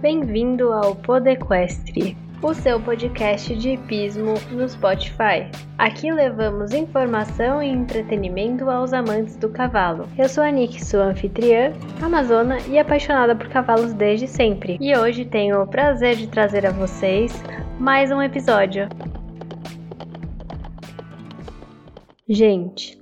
Bem-vindo ao Podequestre, o seu podcast de hipismo no Spotify. Aqui levamos informação e entretenimento aos amantes do cavalo. Eu sou a Nick, sua anfitriã, amazona e apaixonada por cavalos desde sempre. E hoje tenho o prazer de trazer a vocês mais um episódio. Gente,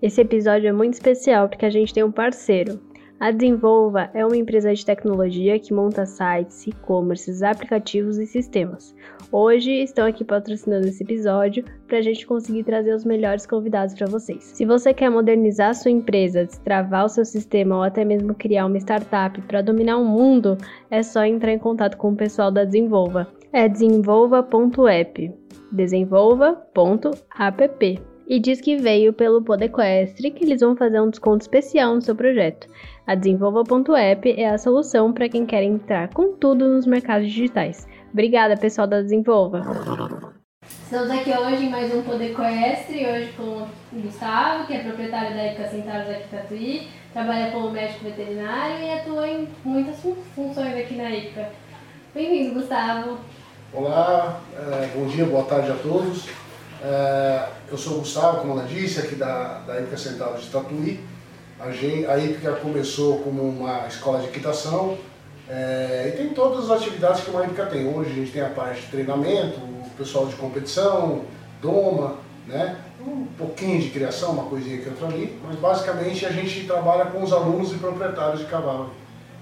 esse episódio é muito especial porque a gente tem um parceiro. A Desenvolva é uma empresa de tecnologia que monta sites, e-commerces, aplicativos e sistemas. Hoje estão aqui patrocinando esse episódio para a gente conseguir trazer os melhores convidados para vocês. Se você quer modernizar sua empresa, destravar o seu sistema ou até mesmo criar uma startup para dominar o mundo, é só entrar em contato com o pessoal da Desenvolva. É desenvolva.app. Desenvolva.app e diz que veio pelo Podequestre que eles vão fazer um desconto especial no seu projeto. A Desenvolva.app é a solução para quem quer entrar com tudo nos mercados digitais. Obrigada, pessoal da Desenvolva. Estamos aqui hoje em mais um Podequestre, hoje com o Gustavo, que é proprietário da Epica Centauros aqui em Tatuí, trabalha como médico veterinário e atua em muitas funções aqui na Epica. Bem-vindo, Gustavo. Olá, é, bom dia, boa tarde a todos. É, eu sou o Gustavo, como ela disse, aqui da, da Central de Tatuí. A, gente, a começou como uma escola de equitação é, e tem todas as atividades que uma Ipica tem. Hoje a gente tem a parte de treinamento, o pessoal de competição, doma, né? um pouquinho de criação, uma coisinha aqui outra ali, mas basicamente a gente trabalha com os alunos e proprietários de cavalo.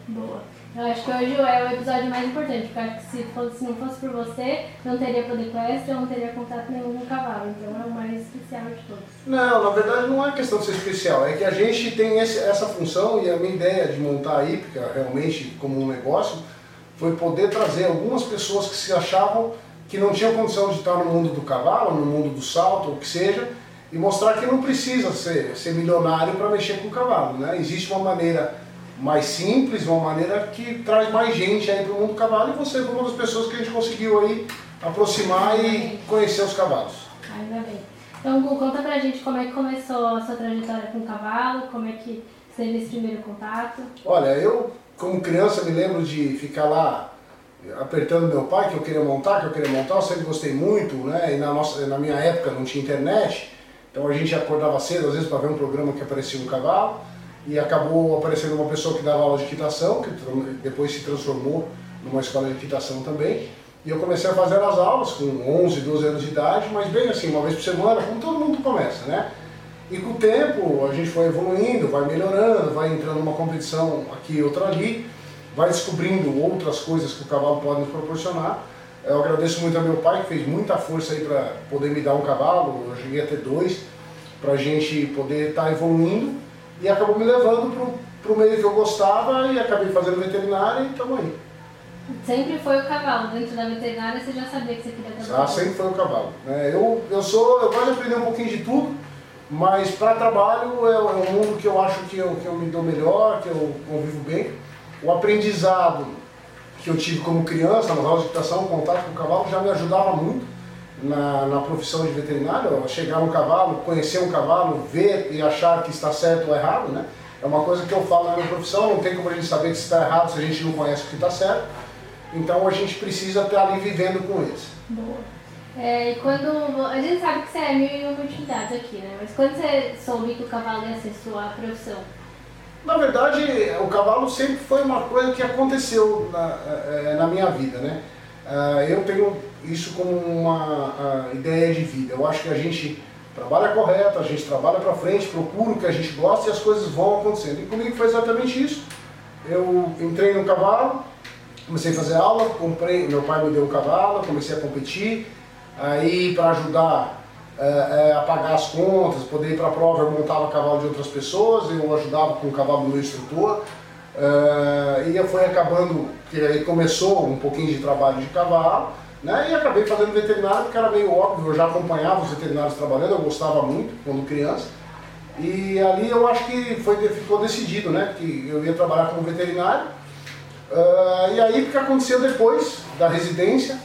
Boa. Eu acho que hoje é o episódio mais importante, porque acho que se, fosse, se não fosse por você, não teria poder quest, eu não teria contato nenhum com o cavalo. Então é o mais especial de todos. Não, na verdade não é questão de ser especial, é que a gente tem esse, essa função e a minha ideia de montar a hípica realmente como um negócio foi poder trazer algumas pessoas que se achavam que não tinham condição de estar no mundo do cavalo, no mundo do salto, ou o que seja, e mostrar que não precisa ser, ser milionário para mexer com o cavalo. Né? Existe uma maneira mais simples, uma maneira que traz mais gente aí para o mundo do cavalo e você foi uma das pessoas que a gente conseguiu aí aproximar e conhecer os cavalos. Ainda bem. Então, conta pra gente como é que começou a sua trajetória com o cavalo, como é que teve esse primeiro contato. Olha, eu como criança me lembro de ficar lá apertando meu pai que eu queria montar, que eu queria montar, eu sempre gostei muito, né? E na, nossa, na minha época não tinha internet, então a gente acordava cedo às vezes para ver um programa que aparecia um cavalo e acabou aparecendo uma pessoa que dava aula de equitação, que depois se transformou numa escola de equitação também. E eu comecei a fazer as aulas com 11, 12 anos de idade, mas bem assim, uma vez por semana, como todo mundo começa, né? E com o tempo a gente foi evoluindo, vai melhorando, vai entrando numa competição aqui e outra ali, vai descobrindo outras coisas que o cavalo pode nos proporcionar. Eu agradeço muito a meu pai que fez muita força aí para poder me dar um cavalo, eu cheguei a ter dois, para a gente poder estar tá evoluindo e acabou me levando para o meio que eu gostava e acabei fazendo veterinária e estamos aí. Sempre foi o cavalo, dentro da veterinária você já sabia que você queria trabalhar? Ah, sempre foi o cavalo. É, eu, eu, sou, eu gosto de aprender um pouquinho de tudo, mas para trabalho é, é um mundo que eu acho que eu, que eu me dou melhor, que eu convivo bem. O aprendizado que eu tive como criança, nas aulas de equitação, contato com o cavalo, já me ajudava muito na, na profissão de veterinário, chegar no cavalo, conhecer um cavalo, ver e achar que está certo ou errado, né? É uma coisa que eu falo na minha profissão, não tem como a gente saber se está errado se a gente não conhece o que está certo. Então a gente precisa estar ali vivendo com eles. Boa. É, e quando. A gente sabe que você é mil e uma utilidades aqui, né? Mas quando você soube que o cavalo ia ser sua profissão? Na verdade, o cavalo sempre foi uma coisa que aconteceu na, é, na minha vida, né? Ah, eu tenho isso como uma ideia de vida. Eu acho que a gente trabalha correto, a gente trabalha para frente, procura o que a gente gosta e as coisas vão acontecendo. E comigo foi exatamente isso. Eu entrei no cavalo, comecei a fazer aula, comprei, meu pai me deu um cavalo, comecei a competir. Aí para ajudar é, é, a pagar as contas, poder ir para a prova, eu montava cavalo de outras pessoas, eu ajudava com o cavalo do meu instrutor. Uh, e foi acabando, que aí começou um pouquinho de trabalho de cavalo, né? E acabei fazendo veterinário, porque era meio óbvio, eu já acompanhava os veterinários trabalhando, eu gostava muito quando criança. E ali eu acho que foi, ficou decidido, né? Que eu ia trabalhar como veterinário. Uh, e aí o que aconteceu depois da residência,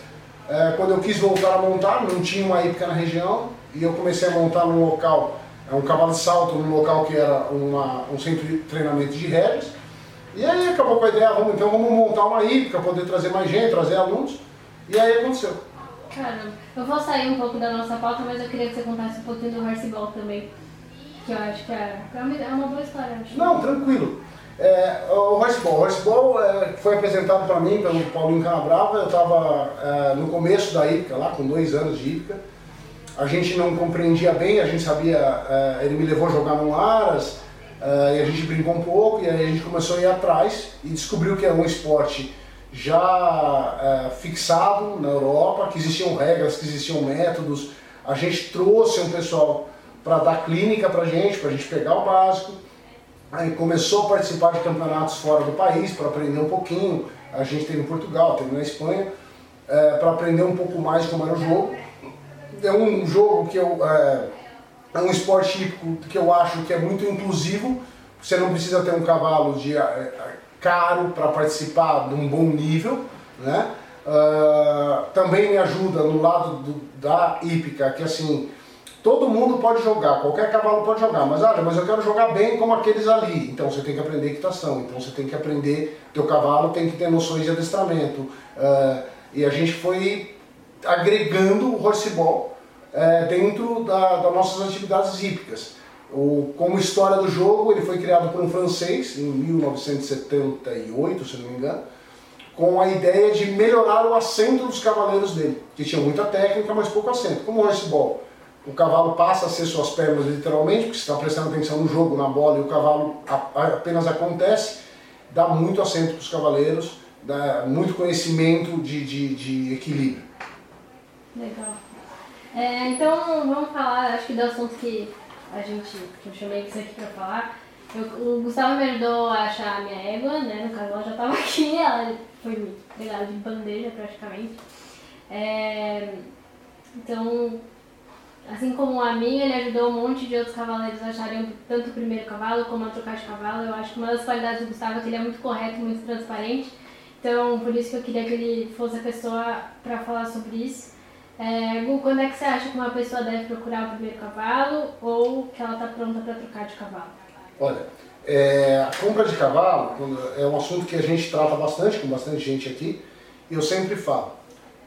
uh, quando eu quis voltar a montar, não tinha uma hípica na região, e eu comecei a montar num local, um cavalo de salto, num local que era uma, um centro de treinamento de rédeas. E aí acabou com a ideia, vamos, então vamos montar uma hípica, poder trazer mais gente, trazer alunos. E aí aconteceu. Caramba, eu vou sair um pouco da nossa pauta, mas eu queria que você contasse um pouquinho do Horseball também. Que eu acho que é, é uma, é boa história. Acho. Não, tranquilo. É, o Horseball, o Horseball é, foi apresentado para mim pelo Paulinho Canabrava, eu estava é, no começo da hípica, lá com dois anos de hípica. A gente não compreendia bem, a gente sabia, é, ele me levou a jogar no Aras, é, e a gente brincou um pouco, e aí a gente começou a ir atrás e descobriu que era um esporte já é, fixado na Europa, que existiam regras, que existiam métodos. A gente trouxe um pessoal para dar clínica para a gente, para a gente pegar o básico. Aí começou a participar de campeonatos fora do país para aprender um pouquinho. A gente teve em Portugal, teve na Espanha, é, para aprender um pouco mais como era o jogo. É um jogo que eu. É, é um esporte típico que eu acho que é muito inclusivo. Você não precisa ter um cavalo de é, caro para participar de um bom nível, né? Uh, também me ajuda no lado do, da hípica, que assim, todo mundo pode jogar, qualquer cavalo pode jogar, mas olha, mas eu quero jogar bem como aqueles ali. Então você tem que aprender equitação, então você tem que aprender, teu cavalo tem que ter noções de adestramento. Uh, e a gente foi agregando o horseball uh, dentro da, das nossas atividades hípicas. O, como história do jogo, ele foi criado por um francês em 1978, se não me engano, com a ideia de melhorar o assento dos cavaleiros dele, que tinham muita técnica, mas pouco assento. Como o horseball, o cavalo passa a ser suas pernas literalmente, porque você está prestando atenção no jogo, na bola, e o cavalo apenas acontece, dá muito assento para os cavaleiros, dá muito conhecimento de, de, de equilíbrio. Legal. É, então vamos falar, acho que do assunto que a gente, eu chamei você aqui para falar. Eu, o Gustavo me ajudou a achar a minha égua, né? No caso, ela já estava aqui, ela foi pegada de bandeja praticamente. É, então, assim como a minha, ele ajudou um monte de outros cavaleiros a acharem tanto o primeiro cavalo como a trocar de cavalo. Eu acho que uma das qualidades do Gustavo é que ele é muito correto, muito transparente. Então, por isso que eu queria que ele fosse a pessoa para falar sobre isso. É, Gu, quando é que você acha que uma pessoa deve procurar o primeiro cavalo ou que ela está pronta para trocar de cavalo? Olha, é, a compra de cavalo é um assunto que a gente trata bastante, com bastante gente aqui, e eu sempre falo,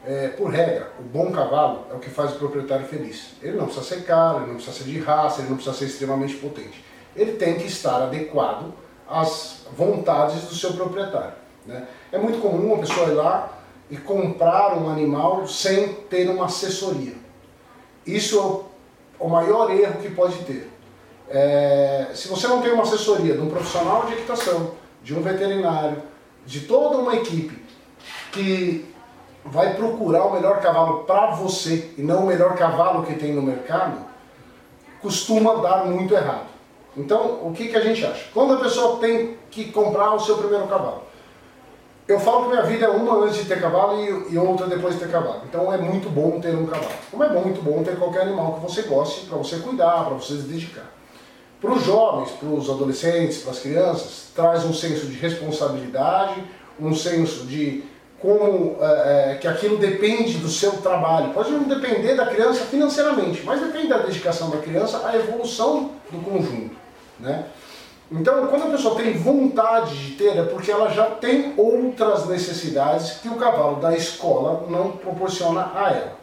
é, por regra, o bom cavalo é o que faz o proprietário feliz. Ele não precisa ser caro, ele não precisa ser de raça, ele não precisa ser extremamente potente. Ele tem que estar adequado às vontades do seu proprietário. Né? É muito comum uma pessoa ir lá e comprar um animal sem ter uma assessoria. Isso é o maior erro que pode ter. É, se você não tem uma assessoria de um profissional de equitação, de um veterinário, de toda uma equipe que vai procurar o melhor cavalo para você e não o melhor cavalo que tem no mercado, costuma dar muito errado. Então, o que, que a gente acha? Quando a pessoa tem que comprar o seu primeiro cavalo, eu falo que minha vida é uma antes de ter cavalo e, e outra depois de ter cavalo. Então é muito bom ter um cavalo. Como é muito bom ter qualquer animal que você goste para você cuidar, para você se dedicar. Para os jovens, para os adolescentes, para as crianças, traz um senso de responsabilidade, um senso de como é, é, que aquilo depende do seu trabalho. Pode não depender da criança financeiramente, mas depende da dedicação da criança à evolução do conjunto. Né? Então, quando a pessoa tem vontade de ter, é porque ela já tem outras necessidades que o cavalo da escola não proporciona a ela.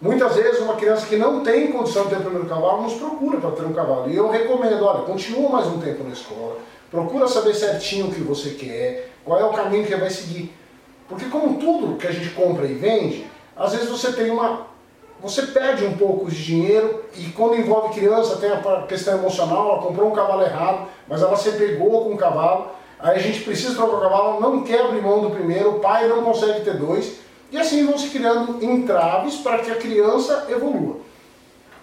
Muitas vezes, uma criança que não tem condição de ter o primeiro cavalo nos procura para ter um cavalo. E eu recomendo: olha, continua mais um tempo na escola, procura saber certinho o que você quer, qual é o caminho que vai seguir. Porque, como tudo que a gente compra e vende, às vezes você tem uma você perde um pouco de dinheiro e quando envolve criança tem a questão emocional, ela comprou um cavalo errado, mas ela se pegou com o cavalo, aí a gente precisa trocar o cavalo, não quer abrir mão do primeiro, o pai não consegue ter dois, e assim vão se criando entraves para que a criança evolua.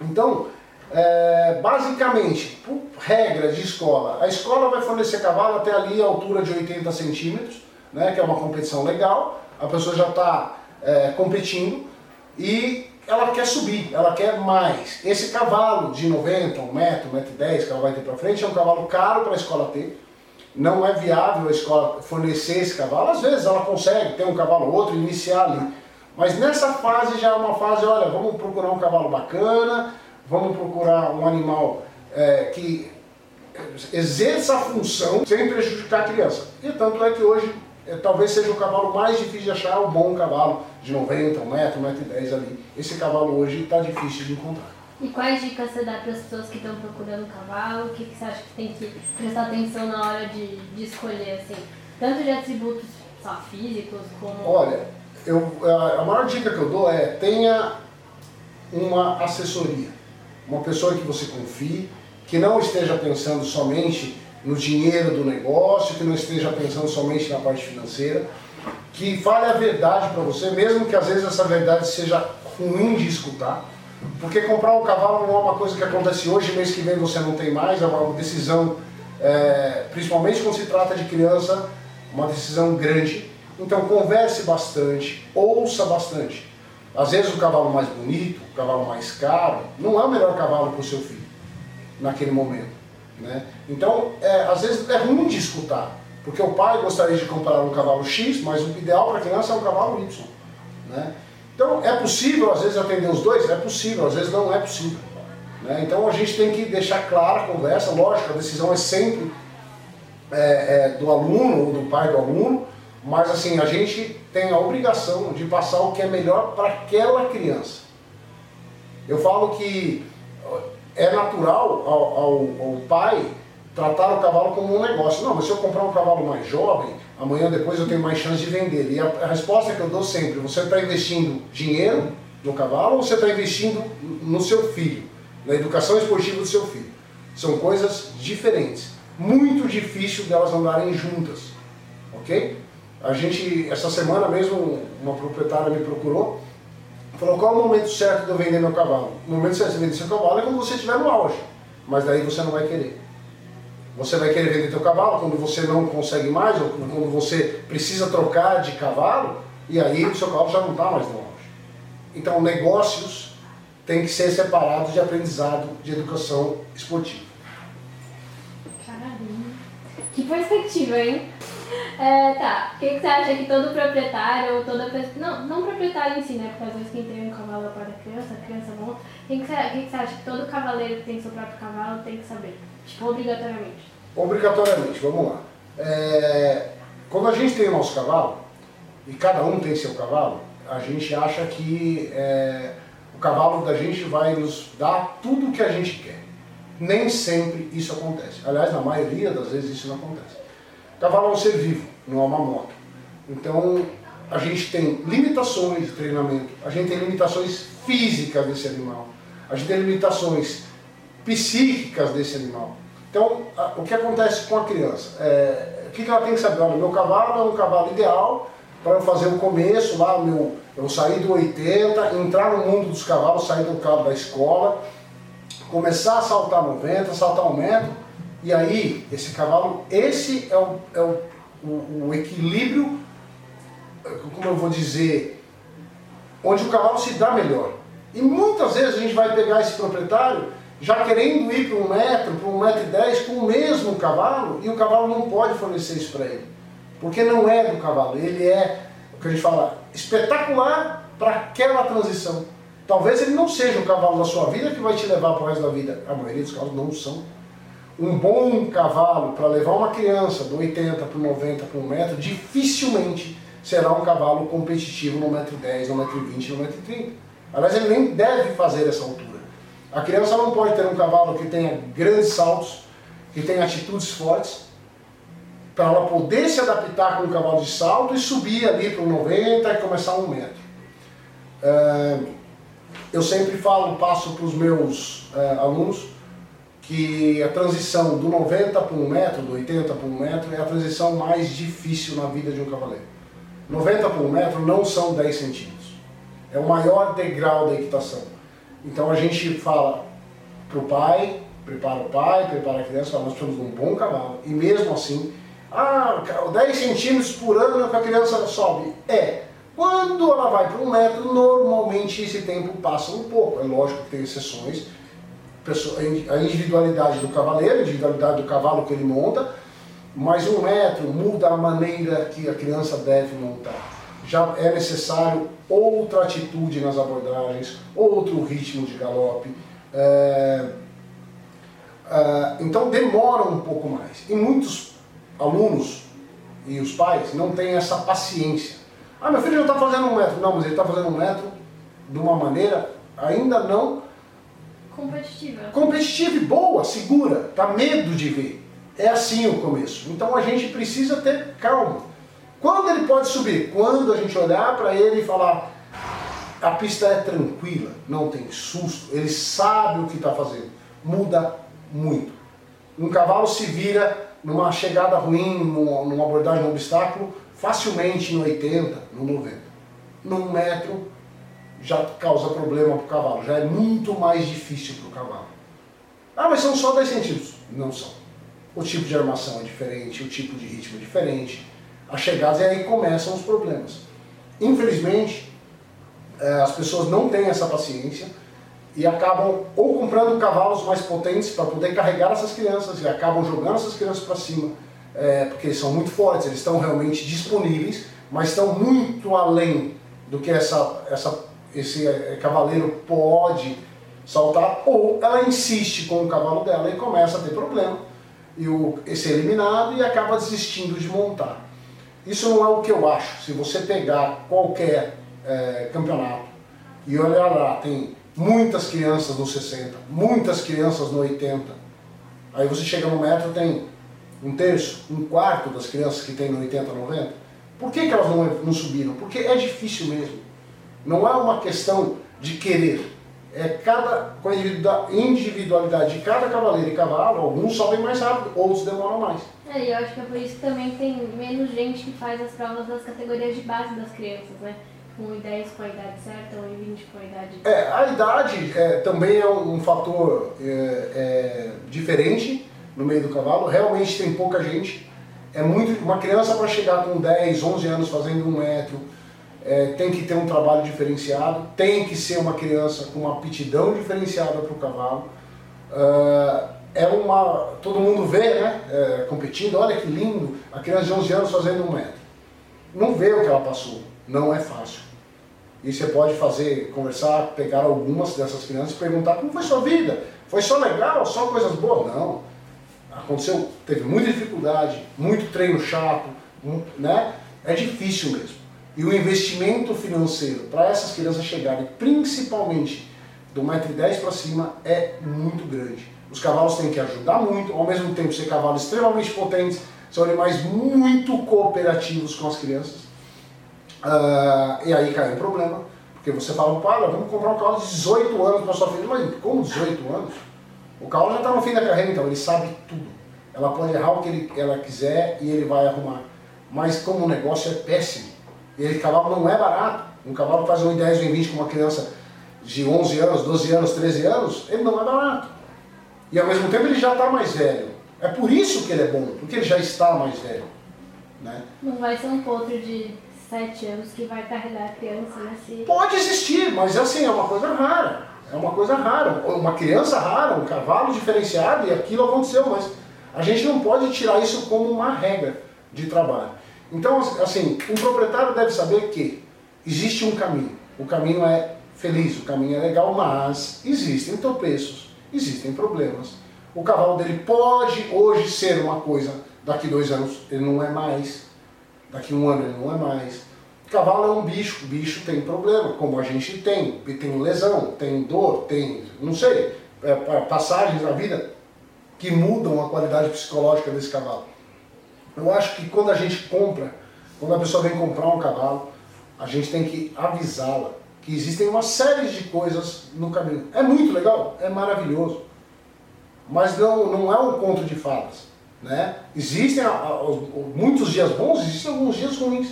Então, é, basicamente, por regra de escola, a escola vai fornecer cavalo até ali a altura de 80 centímetros, né, que é uma competição legal, a pessoa já está é, competindo, e ela quer subir, ela quer mais. Esse cavalo de 90, 1 metro, 1 metro e 10 que ela vai ter para frente é um cavalo caro para a escola ter. Não é viável a escola fornecer esse cavalo. Às vezes ela consegue ter um cavalo ou outro iniciar ali. Mas nessa fase já é uma fase, olha, vamos procurar um cavalo bacana, vamos procurar um animal é, que exerça a função sem prejudicar a criança. E tanto é que hoje é, talvez seja o cavalo mais difícil de achar, o bom cavalo de 90, 1 metro, 1 metro e 10 ali. Esse cavalo hoje está difícil de encontrar. E quais dicas você dá para as pessoas que estão procurando cavalo? O que, que você acha que tem que prestar atenção na hora de, de escolher, assim? Tanto de atributos só físicos como... Olha, eu, a maior dica que eu dou é tenha uma assessoria. Uma pessoa que você confie, que não esteja pensando somente no dinheiro do negócio, que não esteja pensando somente na parte financeira, que fale a verdade para você, mesmo que às vezes essa verdade seja ruim de escutar, porque comprar um cavalo não é uma coisa que acontece hoje, mês que vem você não tem mais, é uma decisão, é, principalmente quando se trata de criança, uma decisão grande. Então converse bastante, ouça bastante. Às vezes o cavalo mais bonito, o cavalo mais caro, não é o melhor cavalo para o seu filho, naquele momento. Né? Então, é, às vezes é ruim de escutar, porque o pai gostaria de comprar um cavalo X, mas o ideal para a criança é um cavalo Y. Né? Então, é possível às vezes atender os dois? É possível, às vezes não é possível. Né? Então, a gente tem que deixar clara a conversa, lógico, a decisão é sempre é, é, do aluno ou do pai do aluno, mas assim, a gente tem a obrigação de passar o que é melhor para aquela criança. Eu falo que é natural ao, ao, ao, pai tratar o cavalo como um negócio. Não, mas se eu comprar um cavalo mais jovem, amanhã depois eu tenho mais chance de vender. E a, a resposta que eu dou sempre, você está investindo dinheiro no cavalo ou você está investindo no seu filho, na educação esportiva do seu filho? São coisas diferentes. Muito difícil delas andarem juntas, ok? A gente, essa semana mesmo, uma proprietária me procurou Falou, qual é o momento certo de eu vender meu cavalo? O momento certo de vender seu cavalo é quando você estiver no auge. Mas daí você não vai querer. Você vai querer vender seu cavalo quando você não consegue mais, ou quando você precisa trocar de cavalo, e aí o seu cavalo já não está mais no auge. Então, negócios têm que ser separados de aprendizado de educação esportiva. Caralho. Que perspectiva, hein? É, tá. O que, que, você acha que todo proprietário ou toda pessoa. Não, não proprietário em si, né? Porque às vezes quem tem um cavalo para criança, a criança monta. O que, que, que você acha que todo cavaleiro que tem seu próprio cavalo tem que saber? Tipo, obrigatoriamente. Obrigatoriamente, vamos lá. É, quando a gente tem o nosso cavalo, e cada um tem seu cavalo, a gente acha que é, o cavalo da gente vai nos dar tudo o que a gente quer. Nem sempre isso acontece. Aliás, na maioria das vezes isso não acontece. Cavalo é um ser vivo, não é uma moto. Então, a gente tem limitações de treinamento, a gente tem limitações físicas desse animal, a gente tem limitações psíquicas desse animal. Então, o que acontece com a criança? É, o que, que ela tem que saber? Olha, meu cavalo é um cavalo ideal para eu fazer o começo lá, meu, eu sair do 80, entrar no mundo dos cavalos, sair do carro da escola, começar a saltar 90, saltar um metro, e aí, esse cavalo, esse é o, é o, o, o equilíbrio, como eu vou dizer, onde o cavalo se dá melhor. E muitas vezes a gente vai pegar esse proprietário já querendo ir para um metro, para um metro e dez, com o mesmo cavalo, e o cavalo não pode fornecer isso para ele. Porque não é do cavalo, ele é, o que a gente fala, espetacular para aquela transição. Talvez ele não seja o cavalo da sua vida que vai te levar para o resto da vida. A maioria dos cavalos não são um bom cavalo para levar uma criança do 80 para o 90 para um metro, dificilmente será um cavalo competitivo no metro 10, no metro 20, no metro 30. Aliás, ele nem deve fazer essa altura. A criança não pode ter um cavalo que tenha grandes saltos, que tenha atitudes fortes, para ela poder se adaptar com um cavalo de salto e subir ali para o 90 e começar um metro. Eu sempre falo, passo para os meus é, alunos, que a transição do 90 para um metro, do 80 para um metro, é a transição mais difícil na vida de um cavaleiro. 90 para um metro não são 10 centímetros. É o maior degrau da equitação. Então a gente fala para o pai, prepara o pai, prepara a criança, fala, nós precisamos de um bom cavalo. E mesmo assim, ah, 10 centímetros por ano que a criança sobe. É, quando ela vai para um metro, normalmente esse tempo passa um pouco. É lógico que tem exceções, a individualidade do cavaleiro, a individualidade do cavalo que ele monta, mas um metro muda a maneira que a criança deve montar. Já é necessário outra atitude nas abordagens, outro ritmo de galope. É... Uh, então demora um pouco mais. E muitos alunos e os pais não têm essa paciência. Ah, meu filho já está fazendo um metro. Não, mas ele está fazendo um metro de uma maneira ainda não competitiva. Competitiva e boa, segura. Tá medo de ver. É assim o começo. Então a gente precisa ter calma. Quando ele pode subir? Quando a gente olhar para ele e falar: a pista é tranquila, não tem susto, ele sabe o que está fazendo. Muda muito. Um cavalo se vira numa chegada ruim, numa abordagem, num obstáculo, facilmente em 80, no 90. Num metro já causa problema para o cavalo, já é muito mais difícil para o cavalo. Ah, mas são só 10 centímetros. Não são. O tipo de armação é diferente, o tipo de ritmo é diferente, as chegadas e aí começam os problemas. Infelizmente, é, as pessoas não têm essa paciência e acabam ou comprando cavalos mais potentes para poder carregar essas crianças e acabam jogando essas crianças para cima, é, porque eles são muito fortes, eles estão realmente disponíveis, mas estão muito além do que essa, essa, esse é, cavaleiro pode saltar, ou ela insiste com o cavalo dela e começa a ter problema, e o, é eliminado e acaba desistindo de montar. Isso não é o que eu acho. Se você pegar qualquer é, campeonato e olhar lá, tem muitas crianças no 60, muitas crianças no 80. Aí você chega no metro tem um terço, um quarto das crianças que tem no 80, 90. Por que, que elas não, não subiram? Porque é difícil mesmo. Não é uma questão de querer. É cada, com a individualidade de cada cavaleiro e cavalo, alguns sobem mais rápido, outros demoram mais. É, e eu acho que é por isso que também tem menos gente que faz as provas das categorias de base das crianças, né? 1,10 com a idade certa, 1,20 com a idade. É, a idade é, também é um, um fator é, é, diferente no meio do cavalo. Realmente tem pouca gente. É muito uma criança para chegar com 10, 11 anos fazendo um metro é, tem que ter um trabalho diferenciado, tem que ser uma criança com uma aptidão diferenciada para o cavalo. Uh, é uma. Todo mundo vê, né? É, competindo, olha que lindo, a criança de 11 anos fazendo um metro. Não vê o que ela passou, não é fácil. E você pode fazer, conversar, pegar algumas dessas crianças e perguntar como foi sua vida? Foi só legal, só coisas boas? Não. Aconteceu, teve muita dificuldade, muito treino chato, né? É difícil mesmo. E o investimento financeiro para essas crianças chegarem, principalmente do 1,10m para cima, é muito grande. Os cavalos têm que ajudar muito, ao mesmo tempo ser cavalos extremamente potentes, são animais muito cooperativos com as crianças. Uh, e aí cai um problema, porque você fala, para, vamos comprar um cavalo de 18 anos para sua filha. Mas como 18 anos? O cavalo já está no fim da carreira, então ele sabe tudo. Ela pode errar o que ele, ela quiser e ele vai arrumar. Mas como o negócio é péssimo, e esse cavalo não é barato, um cavalo faz um 10, um 20 com uma criança de 11 anos, 12 anos, 13 anos, ele não é barato. E ao mesmo tempo ele já está mais velho. É por isso que ele é bom, porque ele já está mais velho. Né? Não vai ser um potro de sete anos que vai carregar a criança, né? Se... Pode existir, mas assim, é uma coisa rara. É uma coisa rara. Uma criança rara, um cavalo diferenciado, e aquilo aconteceu, mas a gente não pode tirar isso como uma regra de trabalho. Então, assim, um proprietário deve saber que existe um caminho. O caminho é feliz, o caminho é legal, mas existem tropeços, existem problemas. O cavalo dele pode hoje ser uma coisa, daqui dois anos ele não é mais daqui um ano ele não é mais. Cavalo é um bicho, bicho tem problema, como a gente tem, tem lesão, tem dor, tem, não sei, é, passagens na vida que mudam a qualidade psicológica desse cavalo. Eu acho que quando a gente compra, quando a pessoa vem comprar um cavalo, a gente tem que avisá-la que existem uma série de coisas no caminho. É muito legal, é maravilhoso, mas não, não é um conto de fadas. Né? Existem muitos dias bons, existem alguns dias ruins.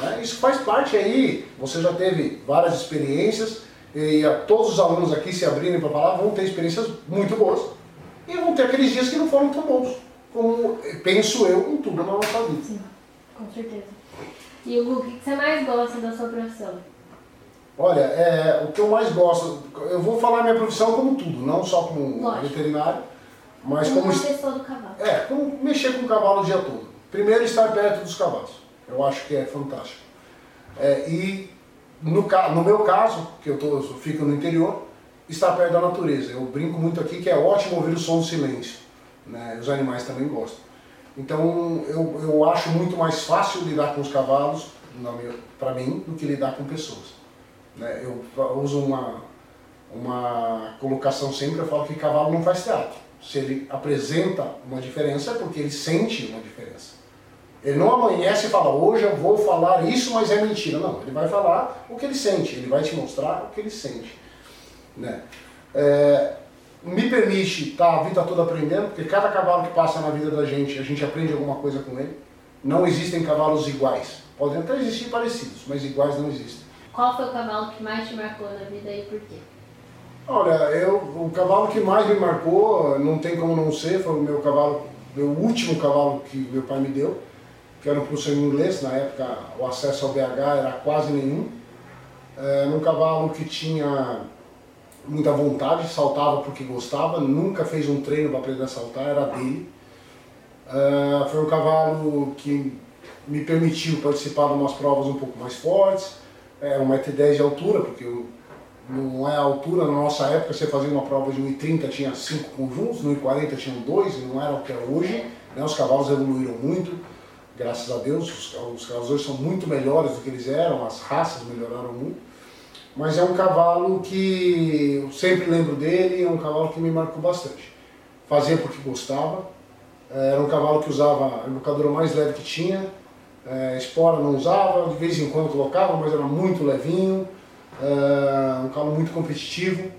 Né? Isso faz parte aí, você já teve várias experiências, e a, todos os alunos aqui se abrirem para falar vão ter experiências muito boas. E vão ter aqueles dias que não foram tão bons, como penso eu em tudo na nossa vida. Sim, com certeza. E o que você mais gosta da sua profissão? Olha, é, o que eu mais gosto, eu vou falar minha profissão como tudo, não só como Lógico. veterinário. Mas como, como pessoa do cavalo. É, como mexer com o cavalo o dia todo. Primeiro, estar perto dos cavalos. Eu acho que é fantástico. É, e no, no meu caso, que eu, tô, eu fico no interior, estar perto da natureza. Eu brinco muito aqui que é ótimo ouvir o som do silêncio. Né? Os animais também gostam. Então eu, eu acho muito mais fácil lidar com os cavalos, para mim, do que lidar com pessoas. Né? Eu uso uma, uma colocação sempre, eu falo que cavalo não faz teatro. Se ele apresenta uma diferença é porque ele sente uma diferença. Ele não amanhece e fala, hoje eu vou falar isso, mas é mentira. Não, ele vai falar o que ele sente, ele vai te mostrar o que ele sente. Né? É, me permite estar tá a vida toda aprendendo, porque cada cavalo que passa na vida da gente, a gente aprende alguma coisa com ele. Não existem cavalos iguais. Podem até existir parecidos, mas iguais não existem. Qual foi o cavalo que mais te marcou na vida e por quê? Olha, eu, o cavalo que mais me marcou, não tem como não ser, foi o meu cavalo, meu último cavalo que meu pai me deu, que era um em inglês, na época o acesso ao BH era quase nenhum. Era um cavalo que tinha muita vontade, saltava porque gostava, nunca fez um treino para aprender a saltar, era dele. Uh, foi um cavalo que me permitiu participar de umas provas um pouco mais fortes, é, 1,10m de altura, porque não é a altura, na nossa época você fazia uma prova de 1,30 tinha 5 conjuntos, no 1,40 tinham 2, não era o que é hoje, né? os cavalos evoluíram muito, graças a Deus, os, os cavalos hoje são muito melhores do que eles eram, as raças melhoraram muito, mas é um cavalo que eu sempre lembro dele, é um cavalo que me marcou bastante. Fazia porque gostava, era um cavalo que usava a embocadura mais leve que tinha, é, espora não usava, de vez em quando colocava, mas era muito levinho, é, um cavalo muito competitivo,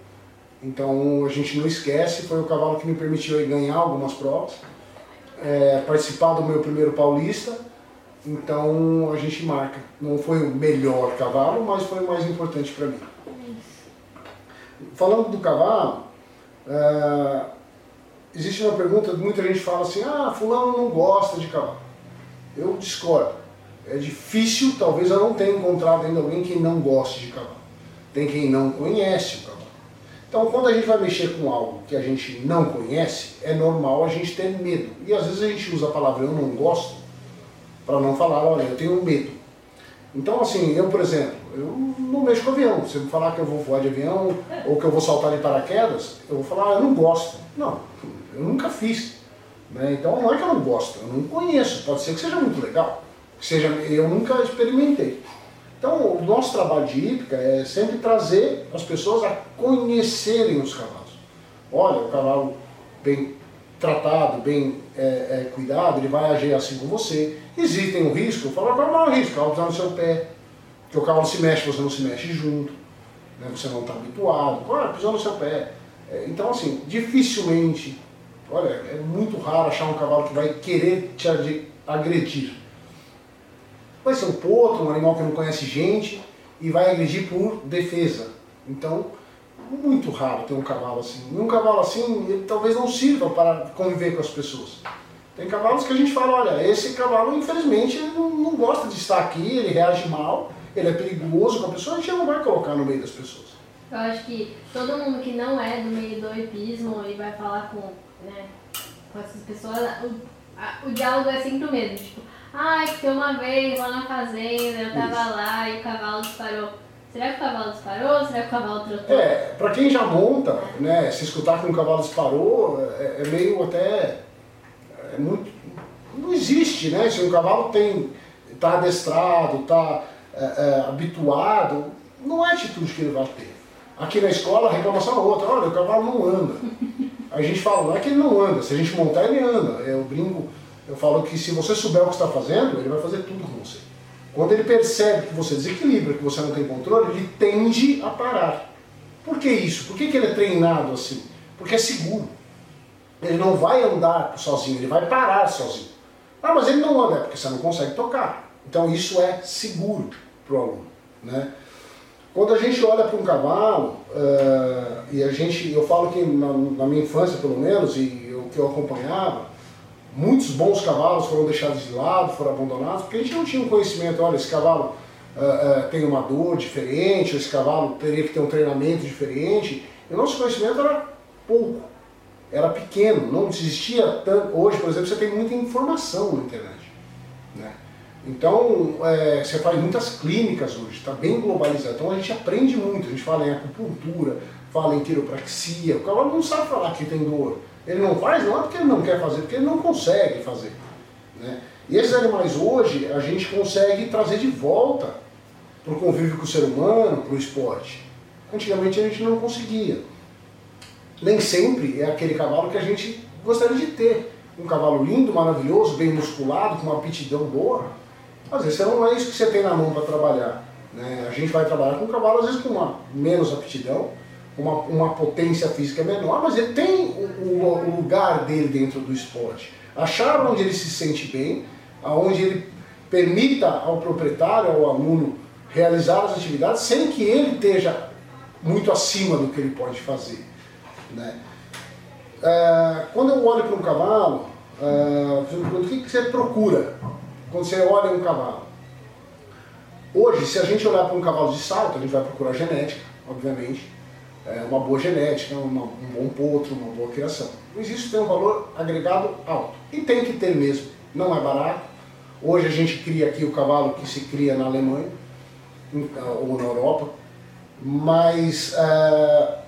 então a gente não esquece, foi o cavalo que me permitiu ganhar algumas provas, é, participar do meu primeiro paulista, então a gente marca. Não foi o melhor cavalo, mas foi o mais importante para mim. Falando do cavalo, é, existe uma pergunta, muita gente fala assim, ah, fulano não gosta de cavalo. Eu discordo. É difícil, talvez eu não tenha encontrado ainda alguém que não goste de cavalo. Tem quem não conhece o cavalo. Então, quando a gente vai mexer com algo que a gente não conhece, é normal a gente ter medo. E às vezes a gente usa a palavra eu não gosto para não falar, olha, eu tenho medo. Então, assim, eu, por exemplo, eu não mexo com avião. Se eu falar que eu vou voar de avião ou que eu vou saltar de paraquedas, eu vou falar, ah, eu não gosto. Não, eu nunca fiz. Né? Então, não é que eu não gosto, eu não conheço. Pode ser que seja muito legal, que seja, eu nunca experimentei. Então, o nosso trabalho de hípica é sempre trazer as pessoas a conhecerem os cavalos. Olha, o cavalo bem tratado, bem é, é, cuidado, ele vai agir assim com você. Existem um risco, fala qual não é o risco, o cavalo pisar no seu pé, que o cavalo se mexe, você não se mexe junto, né? você não está habituado, claro, pisou no seu pé. É, então assim, dificilmente, olha, é muito raro achar um cavalo que vai querer te agredir. Vai ser um potro, um animal que não conhece gente e vai agredir por defesa. Então, muito raro ter um cavalo assim. E um cavalo assim, ele talvez não sirva para conviver com as pessoas. Tem cavalos que a gente fala, olha, esse cavalo infelizmente não, não gosta de estar aqui, ele reage mal, ele é perigoso com a pessoa, a gente não vai colocar no meio das pessoas. Eu acho que todo mundo que não é do meio do hipismo e vai falar com, né, com essas pessoas, o, a, o diálogo é sempre o mesmo, tipo, ai, porque uma vez lá na fazenda eu tava Isso. lá e o cavalo disparou. Será que o cavalo disparou? Será que o cavalo trotou? É, pra quem já monta, né, se escutar que um cavalo disparou, é, é meio até. É muito, não existe, né? Se um cavalo tem está adestrado, está é, é, habituado, não é atitude que ele vai ter. Aqui na escola a reclamação é outra, olha, o cavalo não anda. A gente fala, não é que ele não anda, se a gente montar ele anda. Eu brinco, eu falo que se você souber o que está fazendo, ele vai fazer tudo com você. Quando ele percebe que você desequilibra, que você não tem controle, ele tende a parar. Por que isso? Por que, que ele é treinado assim? Porque é seguro. Ele não vai andar sozinho, ele vai parar sozinho. Ah, mas ele não anda, é porque você não consegue tocar. Então isso é seguro para o aluno. Né? Quando a gente olha para um cavalo, uh, e a gente, eu falo que na, na minha infância pelo menos, e o que eu acompanhava, Muitos bons cavalos foram deixados de lado, foram abandonados, porque a gente não tinha um conhecimento, olha, esse cavalo uh, uh, tem uma dor diferente, esse cavalo teria que ter um treinamento diferente. E o nosso conhecimento era pouco, era pequeno, não existia tanto. Hoje, por exemplo, você tem muita informação na internet. Então, é, você faz muitas clínicas hoje, está bem globalizado. Então a gente aprende muito, a gente fala em acupuntura, fala em quiropraxia, o cavalo não sabe falar que tem dor. Ele não faz, não é porque ele não quer fazer, porque ele não consegue fazer. Né? E esses animais hoje a gente consegue trazer de volta para o convívio com o ser humano, para o esporte. Antigamente a gente não conseguia. Nem sempre é aquele cavalo que a gente gostaria de ter. Um cavalo lindo, maravilhoso, bem musculado, com uma aptidão boa. Às vezes não é isso que você tem na mão para trabalhar. Né? A gente vai trabalhar com um cavalo, às vezes com uma menos aptidão, uma, uma potência física menor, mas ele tem o, o, lugar dele dentro do esporte. Achar onde ele se sente bem, aonde ele permita ao proprietário, ao aluno, realizar as atividades sem que ele esteja muito acima do que ele pode fazer. Né? Uh, quando eu olho para um cavalo, uh, o que você procura quando você olha um cavalo? Hoje, se a gente olhar para um cavalo de salto, a gente vai procurar genética, obviamente é, uma boa genética, uma, um bom potro, uma boa criação. Mas isso tem um valor agregado alto. E tem que ter mesmo. Não é barato. Hoje a gente cria aqui o cavalo que se cria na Alemanha ou na Europa. Mas é,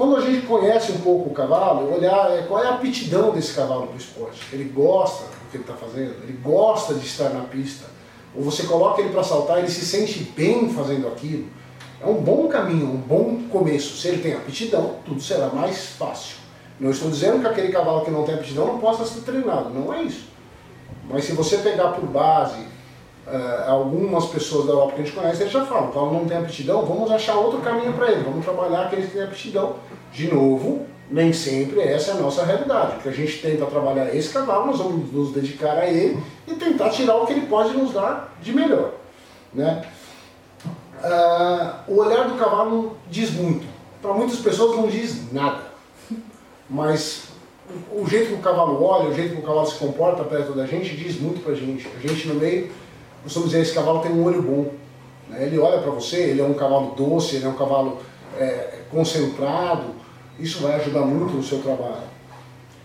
quando a gente conhece um pouco o cavalo, olhar é, qual é a aptidão desse cavalo para o esporte. Ele gosta do que ele está fazendo, ele gosta de estar na pista. Ou você coloca ele para saltar, ele se sente bem fazendo aquilo é um bom caminho, um bom começo. Se ele tem aptidão, tudo será mais fácil. Não estou dizendo que aquele cavalo que não tem aptidão não possa ser treinado, não é isso. Mas se você pegar por base uh, algumas pessoas da Europa que a gente conhece, eles já falam, o cavalo não tem aptidão, vamos achar outro caminho para ele, vamos trabalhar aqueles que têm aptidão. De novo, nem sempre essa é a nossa realidade. O que a gente tenta trabalhar esse cavalo, nós vamos nos dedicar a ele e tentar tirar o que ele pode nos dar de melhor. Né? Uh, o olhar do cavalo diz muito. Para muitas pessoas não diz nada. Mas o jeito que o cavalo olha, o jeito que o cavalo se comporta perto da gente, diz muito para a gente. A gente no meio, costumamos dizer, esse cavalo tem um olho bom. Né? Ele olha para você, ele é um cavalo doce, ele é um cavalo é, concentrado. Isso vai ajudar muito no seu trabalho.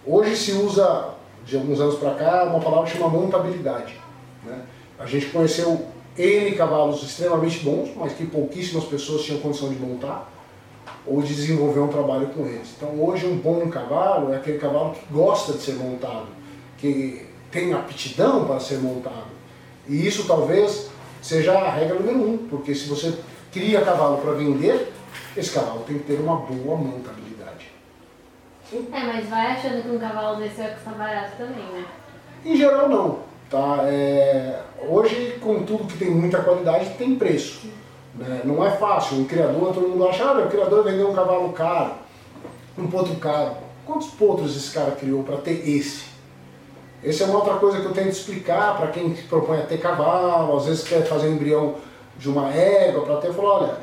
Hoje se usa, de alguns anos para cá, uma palavra que chama montabilidade. Né? A gente conheceu N cavalos extremamente bons, mas que pouquíssimas pessoas tinham condição de montar ou de desenvolver um trabalho com eles. Então hoje um bom cavalo é aquele cavalo que gosta de ser montado, que tem aptidão para ser montado. E isso talvez seja a regra número um, porque se você cria cavalo para vender, esse cavalo tem que ter uma boa montabilidade. É, mas vai achando que um cavalo desse vai custar barato também, né? Em geral não. Tá? É, hoje, com tudo que tem muita qualidade, tem preço. Né? Não é fácil. Um criador, todo mundo acha, ah, o criador vendeu um cavalo caro, um potro caro. Quantos potros esse cara criou para ter esse? Essa é uma outra coisa que eu tento explicar para quem propõe a ter cavalo, às vezes quer fazer embrião de uma égua, para ter, falar, olha,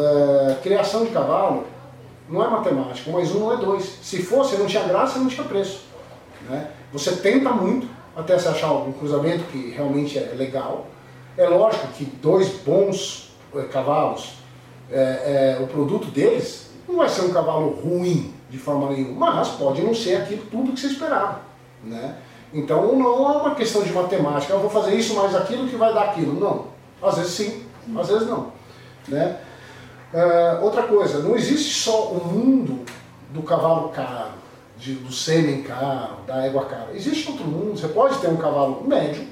é, criação de cavalo não é matemática, um mais um não é dois. Se fosse, não tinha graça, não tinha preço. Né? Você tenta muito, até se achar algum cruzamento que realmente é legal. É lógico que dois bons é, cavalos, é, é, o produto deles não vai ser um cavalo ruim de forma nenhuma, mas pode não ser aquilo tudo que você esperava. Né? Então não é uma questão de matemática, eu vou fazer isso mais aquilo que vai dar aquilo. Não. Às vezes sim, às vezes não. Né? Uh, outra coisa, não existe só o mundo do cavalo caro de, do sêmen caro, da égua cara. Existe outro mundo, você pode ter um cavalo médio,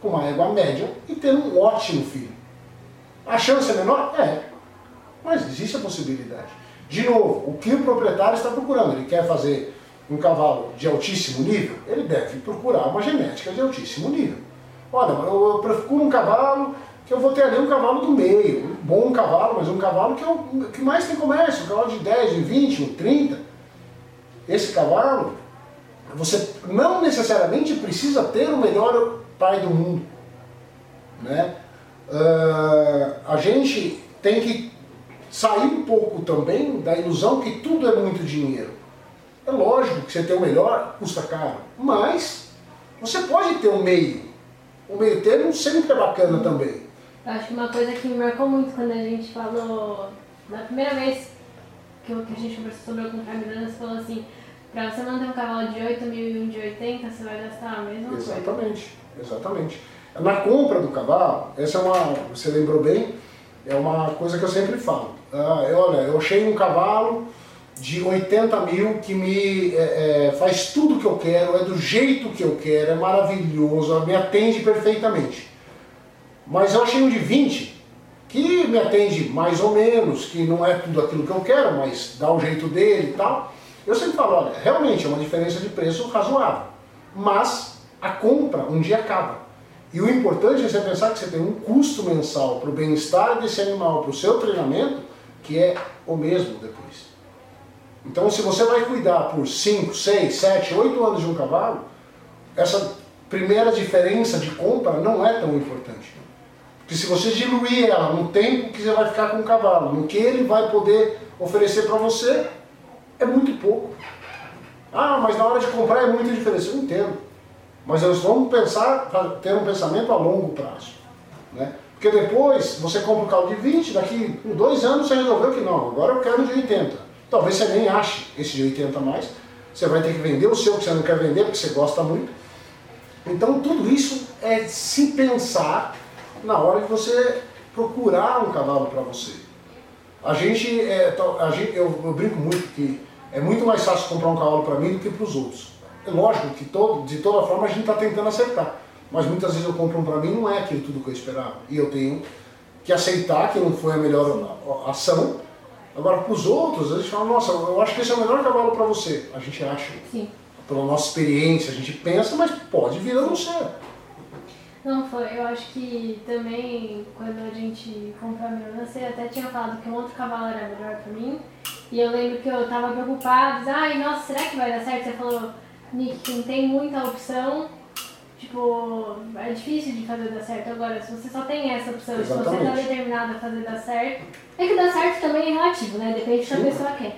com uma égua média, e ter um ótimo filho. A chance é menor? É. Mas existe a possibilidade. De novo, o que o proprietário está procurando? Ele quer fazer um cavalo de altíssimo nível? Ele deve procurar uma genética de altíssimo nível. Olha, eu procuro um cavalo que eu vou ter ali um cavalo do meio, um bom cavalo, mas um cavalo que, é o que mais tem comércio, um cavalo de 10, de 20, um 30 esse cavalo, você não necessariamente precisa ter o melhor pai do mundo. Né? Uh, a gente tem que sair um pouco também da ilusão que tudo é muito dinheiro. É lógico que você ter o melhor custa caro, mas você pode ter o meio. O meio termo sempre é bacana também. Eu acho que uma coisa que me marcou muito quando a gente falou, na primeira vez que, a gente conversou sobre o Camila, você falou assim, para você manter um cavalo de 8 mil e um de 80, você vai gastar a mesma exatamente, coisa. Exatamente, exatamente. Na compra do cavalo, essa é uma, você lembrou bem, é uma coisa que eu sempre falo. Ah, eu, olha, eu achei um cavalo de 80 mil que me é, é, faz tudo que eu quero, é do jeito que eu quero, é maravilhoso, me atende perfeitamente. Mas eu achei um de 20 que me atende mais ou menos, que não é tudo aquilo que eu quero, mas dá o jeito dele e tal. Eu sempre falo, olha, realmente é uma diferença de preço razoável, mas a compra um dia acaba. E o importante é você pensar que você tem um custo mensal para o bem-estar desse animal, para o seu treinamento, que é o mesmo depois. Então, se você vai cuidar por 5, 6, 7, 8 anos de um cavalo, essa primeira diferença de compra não é tão importante. Porque se você diluir ela no tempo que você vai ficar com o cavalo, no que ele vai poder oferecer para você, é muito pouco. Ah, mas na hora de comprar é muita diferença. Eu entendo. Mas nós vamos pensar, ter um pensamento a longo prazo. Né? Porque depois você compra um carro de 20, daqui dois anos você resolveu que não, agora eu quero de 80. Talvez você nem ache esse de 80 mais. Você vai ter que vender o seu que você não quer vender porque você gosta muito. Então tudo isso é se pensar na hora de você procurar um cavalo para você. A gente, é, a gente eu, eu brinco muito que é muito mais fácil comprar um cavalo para mim do que para os outros. É lógico que todo, de toda forma a gente está tentando acertar. Mas muitas vezes eu compro um para mim não é aquilo tudo que eu esperava. E eu tenho que aceitar que não foi a melhor ação. Agora, para os outros, a gente fala, nossa, eu acho que esse é o melhor cavalo para você. A gente acha. Sim. Pela nossa experiência, a gente pensa, mas pode vir a não ser. Não, foi. Eu acho que também, quando a gente comprou a Miranda, você até tinha falado que um outro cavalo era melhor para mim. E eu lembro que eu tava preocupada, ai, nossa, será que vai dar certo? Você falou, Nick, não tem muita opção, tipo, é difícil de fazer dar certo. Agora, se você só tem essa opção, Exatamente. se você tá determinado a fazer dar certo, é que dar certo também é relativo, né? Depende do que a pessoa quer.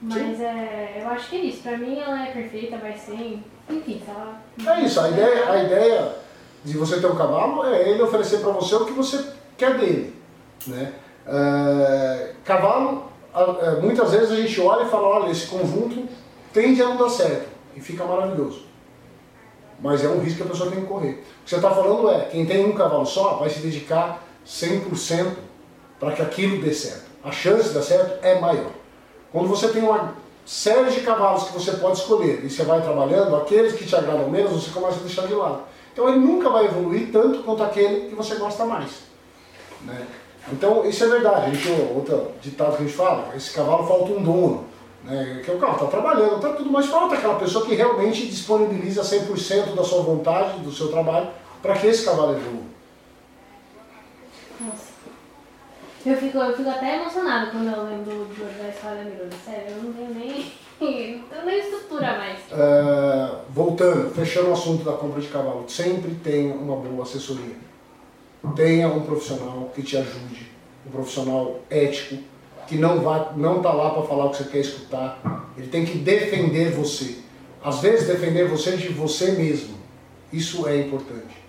Mas é, eu acho que é isso. Pra mim ela é perfeita, vai ser. Enfim, ela. É isso, a ideia, a ideia de você ter um cavalo é ele oferecer para você o que você quer dele. Né? É, cavalo, muitas vezes a gente olha e fala, olha, esse conjunto tende a não dar certo e fica maravilhoso. Mas é um risco que a pessoa tem que correr. O que você está falando é, quem tem um cavalo só vai se dedicar 100% para que aquilo dê certo. A chance de dar certo é maior. Quando você tem uma série de cavalos que você pode escolher e você vai trabalhando, aqueles que te agradam menos você começa a deixar de lado. Então ele nunca vai evoluir tanto quanto aquele que você gosta mais. Né? Então isso é verdade. Gente, outro ditado que a gente fala, esse cavalo falta um dono. Né? Que o carro está trabalhando, está tudo, mas falta aquela pessoa que realmente disponibiliza 100% da sua vontade, do seu trabalho, para que esse cavalo evolua. Nossa. Eu fico, eu fico até emocionado quando eu lembro da história da Miranda. Sério, eu não tenho nem, tenho nem estrutura mais. É, voltando, fechando o assunto da compra de cavalo, sempre tenha uma boa assessoria. Tenha um profissional que te ajude, um profissional ético, que não vai, não está lá para falar o que você quer escutar. Ele tem que defender você. Às vezes defender você de você mesmo. Isso é importante.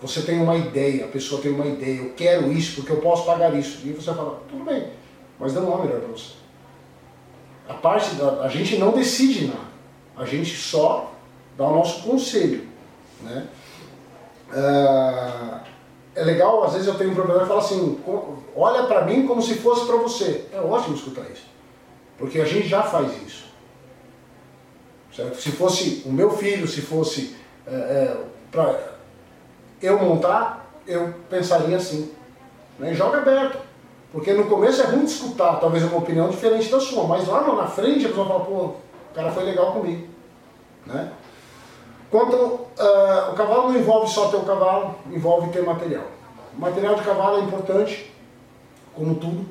Você tem uma ideia, a pessoa tem uma ideia, eu quero isso porque eu posso pagar isso. E você fala, tudo bem, mas não é melhor para você. A parte da, a gente não decide nada. A gente só dá o nosso conselho. Né? Uh, é legal, às vezes eu tenho um proprietário que fala assim, olha para mim como se fosse para você. É ótimo escutar isso. Porque a gente já faz isso. Certo? Se fosse o meu filho, se fosse é, é, para eu montar, eu pensaria assim. Né? Joga aberto. Porque no começo é ruim de escutar, talvez uma opinião diferente da sua, mas lá na frente a pessoa fala, pô, o cara foi legal comigo. Né? Quando uh, o cavalo não envolve só ter o cavalo, envolve ter material. O material de cavalo é importante, como tudo.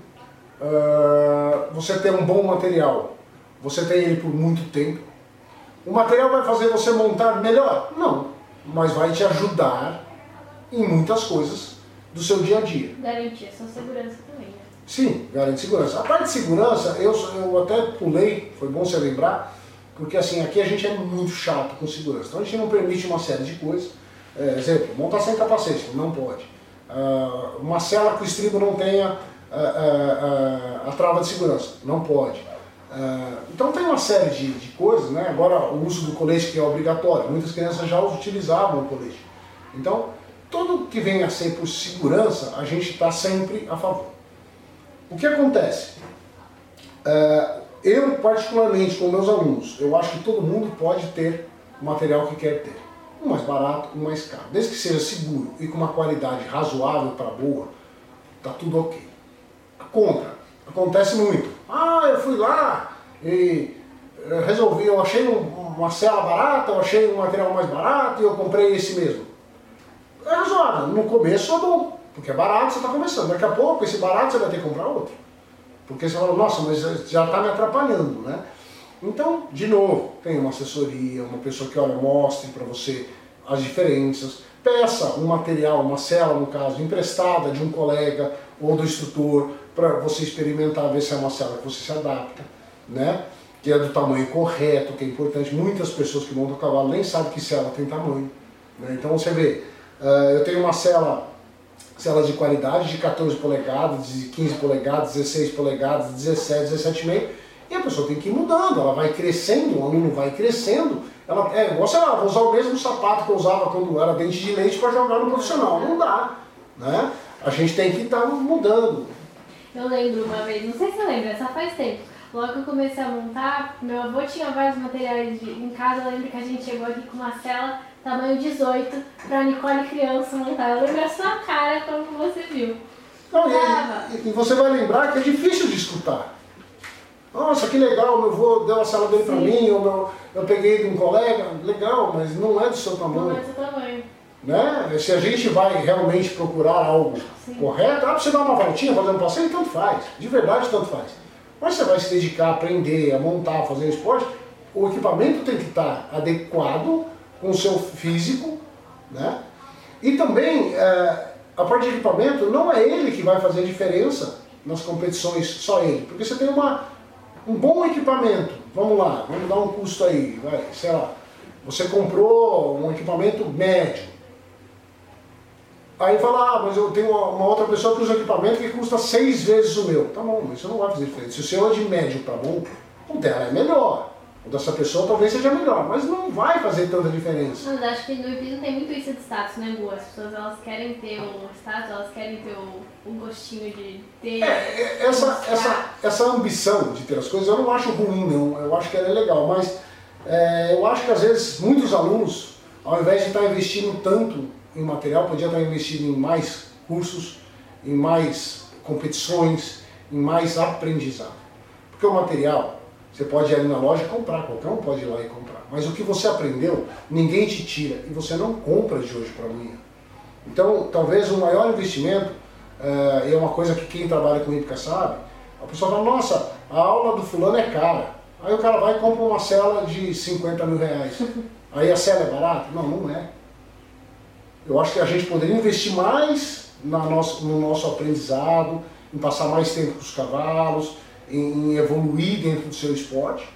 Uh, você ter um bom material, você tem ele por muito tempo. O material vai fazer você montar melhor? Não, mas vai te ajudar em muitas coisas do seu dia a dia. Garantir a sua segurança também. Né? Sim, garante segurança. A parte de segurança, eu, eu até pulei, foi bom você lembrar, porque assim, aqui a gente é muito chato com segurança. Então a gente não permite uma série de coisas. É, exemplo, montar sem capacete, não pode. Uh, uma cela que o estribo não tenha uh, uh, a trava de segurança, não pode. então tem uma série de, de, coisas, né? agora o uso do colete que é obrigatório, muitas crianças já utilizavam o colete. Então, tudo que vem a ser por segurança, a gente está sempre a favor. O que acontece? eu particularmente com meus alunos, eu acho que todo mundo pode ter o material que quer ter. Um mais barato, um mais caro. Desde que seja seguro e com uma qualidade razoável para boa, tá tudo ok. A contra, acontece muito. Ah, eu fui lá e eh, resolvi, eu achei uma cela barata, eu achei um material mais barato e eu comprei esse mesmo. É razoável, no começo é bom, porque é barato, você está começando. Daqui a pouco, esse barato você vai ter que comprar outro. Porque você fala, nossa, mas já está me atrapalhando, né? Então, de novo, tem uma assessoria, uma pessoa que olha, mostre para você as diferenças, peça um material, uma cela no caso, emprestada de um colega ou do instrutor, para você experimentar, ver se é uma cela que você se adapta, né? que é do tamanho correto, que é importante. Muitas pessoas que montam cavalo nem sabem que cela tem tamanho. Né? Então você vê, eu tenho uma cela, celas de qualidade de 14 polegadas, de 15 polegadas, 16 polegadas, 17, 17,5, e a pessoa tem que ir mudando, ela vai crescendo, o aluno vai crescendo, ela, é igual, sei lá, vou usar o mesmo sapato que eu usava quando era dente de leite para jogar no profissional, não dá, né? A gente tem que estar tá mudando. Eu lembro uma vez, não sei se você lembra, essa faz tempo, Logo que eu comecei a montar, meu avô tinha vários materiais de, em casa. Eu lembro que a gente chegou aqui com uma cela tamanho 18 pra Nicole criança montar. Eu lembro a sua cara como você viu. Não, e, e, você vai lembrar que é difícil de escutar. Nossa, que legal, meu avô deu a sala dele para mim, ou meu, eu peguei de um colega, legal, mas não é do seu tamanho. Não é do seu tamanho. Né? Se a gente vai realmente procurar algo Sim. correto, ah, você dar uma voltinha, fazer um passeio, tanto faz. De verdade, tanto faz. Mas você vai se dedicar a aprender, a montar, a fazer esporte, o equipamento tem que estar adequado com o seu físico, né? E também, é, a parte de equipamento, não é ele que vai fazer diferença nas competições, só ele. Porque você tem uma, um bom equipamento, vamos lá, vamos dar um custo aí, vai, sei lá, você comprou um equipamento médio, Aí fala, ah, mas eu tenho uma, uma, outra pessoa que usa equipamento que custa seis vezes o meu. Tá bom, mas isso não vai fazer diferença. Se o seu é de médio para bom, o dela é melhor. O dessa pessoa talvez seja melhor, mas não vai fazer tanta diferença. Mas acho que no hipismo tem muito isso de status, né, Gu? As pessoas elas querem ter o status, elas querem ter o, o gostinho de ter. É, é essa, essa, essa ambição de ter as coisas eu não acho ruim, não. Eu acho que ela é legal, mas é, eu acho que às vezes muitos alunos, ao invés de estar investindo tanto em material, podia estar investindo em mais cursos, em mais competições, em mais aprendizado. Porque o material, você pode ir ali na loja e comprar, qualquer um pode ir lá e comprar. Mas o que você aprendeu, ninguém te tira e você não compra de hoje para amanhã. Então, talvez o maior investimento, é, é uma coisa que quem trabalha com hípica sabe, a pessoa fala, nossa, a aula do fulano é cara. Aí o cara vai e compra uma cela de 50 mil reais. Aí a cela é barata? Não, não é. Eu acho que a gente poderia investir mais nosso, no nosso aprendizado, em passar mais tempo com os cavalos, em, evoluir dentro do seu esporte.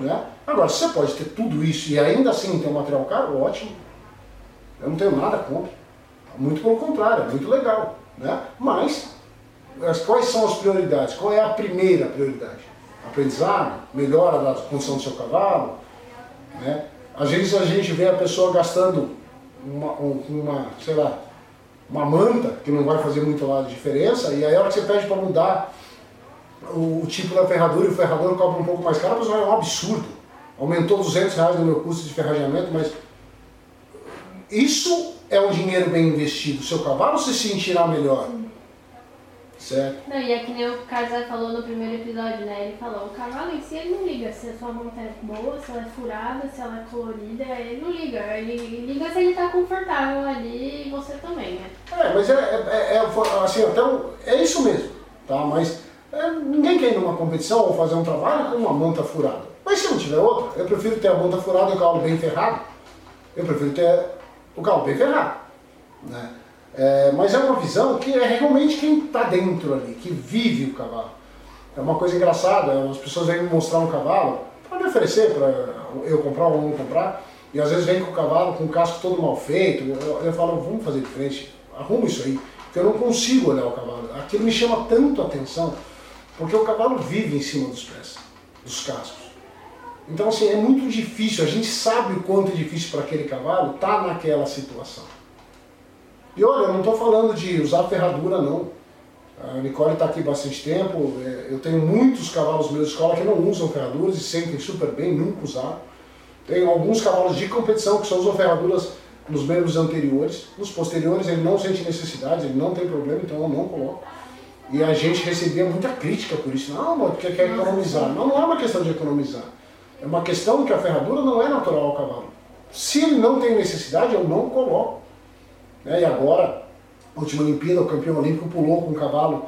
Né? Agora, se você pode ter tudo isso e ainda assim ter um material caro, ótimo. Eu não tenho nada contra. Muito pelo contrário, é muito legal. Né? Mas, quais são as prioridades? Qual é a primeira prioridade? Aprendizado? Melhora da condição do seu cavalo? Né? Às vezes a gente vê a pessoa gastando uma, uma, sei lá, uma manta, que não vai fazer muito lá de diferença, e aí a hora que você pede para mudar o, o, tipo da ferradura e o ferrador cobra um pouco mais caro, mas é um absurdo. Aumentou 200 reais no meu custo de ferrajamento, mas isso é um dinheiro bem investido. Seu cavalo se sentirá melhor. Certo. Não, e é que nem o Karzai falou no primeiro episódio, né? Ele falou, o cavalo em si ele não liga se a sua monta é boa, se ela é furada, se ela é colorida, ele não liga. Ele liga se ele tá confortável ali e você também, né? É, mas é, é, é, é assim, então, é isso mesmo, tá? Mas é, ninguém quer ir numa competição ou fazer um trabalho com uma monta furada. Mas se não tiver outra, eu prefiro ter a monta furada e o cavalo bem ferrado. Eu prefiro ter o cavalo bem ferrado, né? É, mas é uma visão que é realmente quem está dentro ali, que vive o cavalo. É uma coisa engraçada, as pessoas vêm me mostrar um cavalo para me oferecer, para eu comprar ou não comprar, e às vezes vem com o cavalo com o casco todo mal feito, eu, eu falo, vamos fazer diferente, arruma isso aí, porque eu não consigo olhar o cavalo. Aquilo me chama tanto a atenção, porque o cavalo vive em cima dos pés, dos cascos. Então assim, é muito difícil, a gente sabe o quanto é difícil para aquele cavalo estar tá naquela situação. E olha, eu não estou falando de usar ferradura não. A Nicole está aqui bastante tempo, é, eu tenho muitos cavalos meus de escola que não usam ferraduras e sentem super bem, nunca usaram. Tenho alguns cavalos de competição que só usam ferraduras nos membros anteriores, nos posteriores ele não sente necessidade, ele não tem problema, então eu não coloco. E a gente recebia muita crítica por isso. Não, mas porque quer economizar. Não, não é uma questão de economizar. É uma questão que a ferradura não é natural ao cavalo. Se ele não tem necessidade, eu não coloco. Né? E agora, última Olimpíada, o campeão olímpico pulou com um cavalo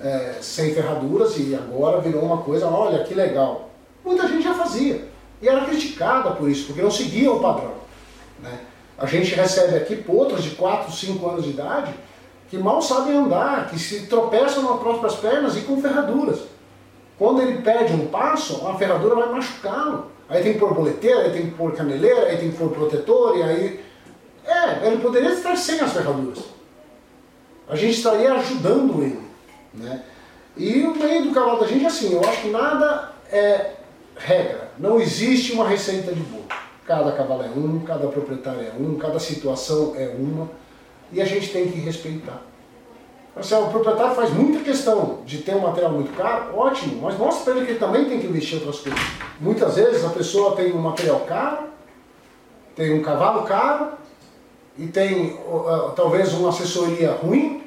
é, sem ferraduras e agora virou uma coisa, olha que legal. Muita gente já fazia. E era criticada por isso, porque não seguia o padrão. Né? A gente recebe aqui potros de 4, 5 anos de idade que mal sabem andar, que se tropeçam nas próprias pernas e com ferraduras. Quando ele perde um passo, a ferradura vai machucá-lo. Aí tem que pôr boleteira, aí tem que pôr caneleira, aí tem que pôr protetor, e aí... É, ele poderia estar sem as ferraduras. A gente estaria ajudando ele. Né? E o meio do cavalo da gente é assim, eu acho que nada é regra. Não existe uma receita de bolo. Cada cavalo é um, cada proprietário é um, cada situação é uma e a gente tem que respeitar. Assim, o proprietário faz muita questão de ter um material muito caro, ótimo, mas mostra para ele que ele também tem que investir em outras coisas. Muitas vezes a pessoa tem um material caro, tem um cavalo caro e tem uh, talvez uma assessoria ruim,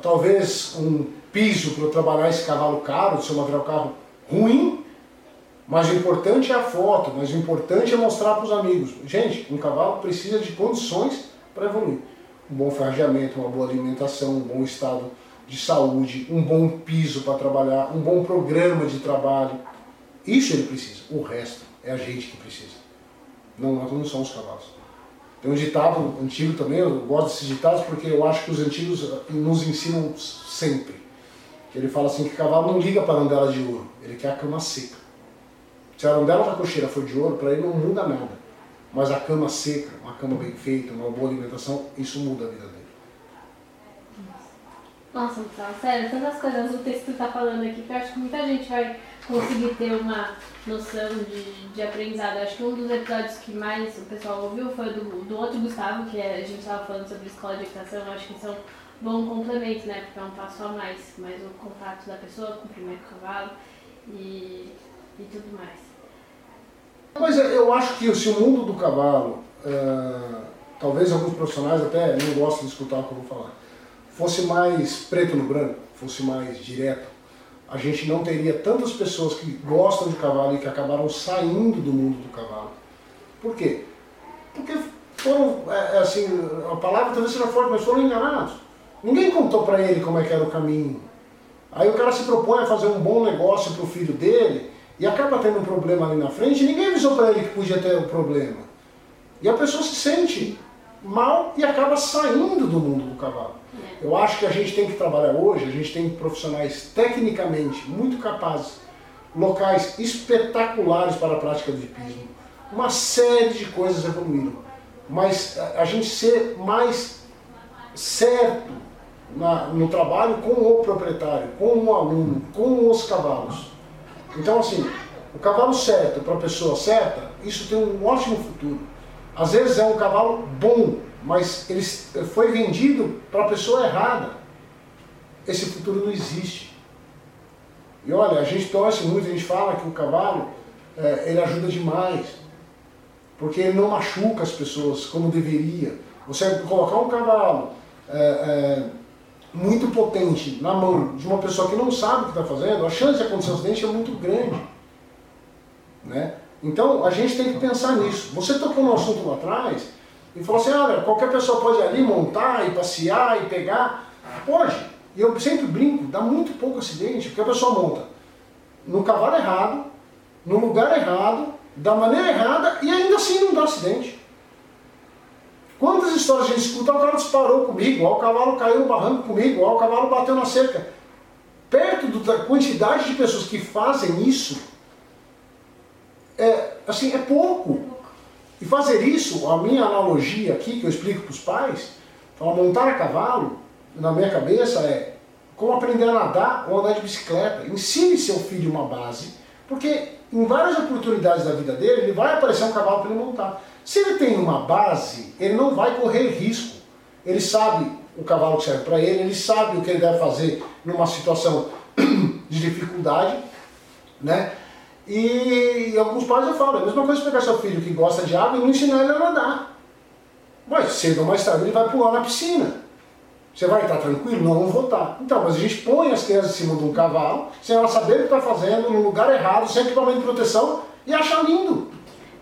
talvez um piso para trabalhar esse cavalo caro, seu material caro ruim, mas o importante é a foto, mas o importante é mostrar para os amigos. Gente, um cavalo precisa de condições para evoluir um bom fargeamento, uma boa alimentação, um bom estado de saúde, um bom piso para trabalhar, um bom programa de trabalho. Isso ele precisa. O resto é a gente que precisa. Não, não são os cavalos. Tem um ditado antigo também, eu gosto desses ditados porque eu acho que os antigos nos ensinam sempre. Ele fala assim que cavalo não liga para a arandela de ouro, ele quer a cama seca. Se a arandela da cocheira for de ouro, para ele não muda nada. Mas a cama seca, uma cama bem feita, uma boa alimentação, isso muda a vida dele. Nossa, então, sério, tantas coisas úteis que tu tá falando aqui que eu acho que muita gente vai conseguir ter uma noção de, de aprendizado. Acho que um dos episódios que mais o pessoal ouviu foi do, do outro Gustavo, que é, a gente estava falando sobre escola de equitação. Acho que são bom complemento, né? Porque é um passo a mais, mais o contato da pessoa com o primeiro cavalo e, e tudo mais. Mas eu acho que se o mundo do cavalo, uh, talvez alguns profissionais até não gostem de escutar o que eu vou falar, fosse mais preto no branco, fosse mais direto, a gente não teria tantas pessoas que gostam de cavalo e que acabaram saindo do mundo do cavalo. Por quê? Porque foram, é, é assim, a palavra talvez seja forte, mas foram enganados. Ninguém contou para ele como é que era o caminho. Aí o cara se propõe a fazer um bom negócio para o filho dele e acaba tendo um problema ali na frente, e ninguém avisou para ele que podia ter o um problema. E a pessoa se sente mal e acaba saindo do mundo do cavalo. É. Eu acho que a gente tem que trabalhar hoje, a gente tem profissionais tecnicamente muito capazes, locais espetaculares para a prática do hipismo, uma série de coisas evoluíram. Mas a gente ser mais certo na, no trabalho com o proprietário, com o aluno, com os cavalos. Então, assim, o cavalo certo para a pessoa certa, isso tem um ótimo futuro. Às vezes é um cavalo bom, mas ele foi vendido para a pessoa errada. Esse futuro não existe. E olha, a gente torce muito, a gente fala que o cavalo, é, ele ajuda demais. Porque ele não machuca as pessoas como deveria. Você colocar um cavalo é, é, muito potente na mão de uma pessoa que não sabe o que está fazendo, a chance de acontecer um acidente é muito grande. Né? Então a gente tem que pensar nisso. Você tocou no assunto lá atrás e falou assim, olha, qualquer pessoa pode ali montar e passear e pegar. Pode. E eu sempre brinco, dá muito pouco acidente, porque a pessoa monta no cavalo errado, no lugar errado, da maneira errada e ainda assim não dá acidente. Quantas histórias a gente escuta? O cara disparou comigo, o cavalo caiu no barranco comigo, o cavalo bateu na cerca. Perto da quantidade de pessoas que fazem isso, é, assim, é pouco. E fazer isso, a minha analogia aqui, que eu explico para os pais, falar montar a cavalo, na minha cabeça é como aprender a nadar ou andar de bicicleta. Ensine seu filho uma base, porque em várias oportunidades da vida dele, ele vai aparecer um cavalo para ele montar. Se ele tem uma base, ele não vai correr risco. Ele sabe o cavalo que serve para ele, ele sabe o que ele deve fazer numa situação de dificuldade, né? E, e alguns pais eu falo, é a mesma coisa pegar seu filho que gosta de água e não ensinar ele a nadar. Mas cedo ou mais tarde ele vai pular na piscina. Você vai estar tranquilo? Não, não vou estar. Então, mas a gente põe as crianças em cima de um cavalo, sem ela saber o que está fazendo, no lugar errado, sem equipamento de proteção, e achar lindo.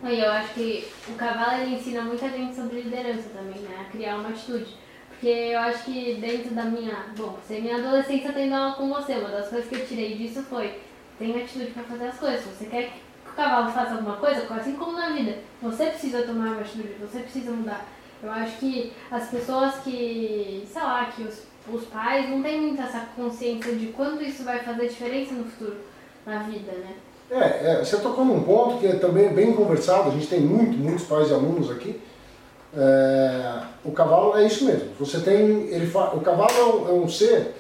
E eu acho que o cavalo ele ensina muita gente sobre liderança também, né? A criar uma atitude. Porque eu acho que dentro da minha. Bom, se minha adolescência tendo aula com você, uma das coisas que eu tirei disso foi: tem atitude para fazer as coisas. Se você quer que o cavalo faça alguma coisa, assim como na vida, você precisa tomar uma atitude, você precisa mudar. Eu acho que as pessoas que, sei lá, que os, os pais não têm muito essa consciência de quanto isso vai fazer diferença no futuro, na vida, né? É, é, você tocou num ponto que é também bem conversado, a gente tem muito, muitos pais e alunos aqui. É, o cavalo é isso mesmo. Você tem, ele fa, o cavalo é um, é ser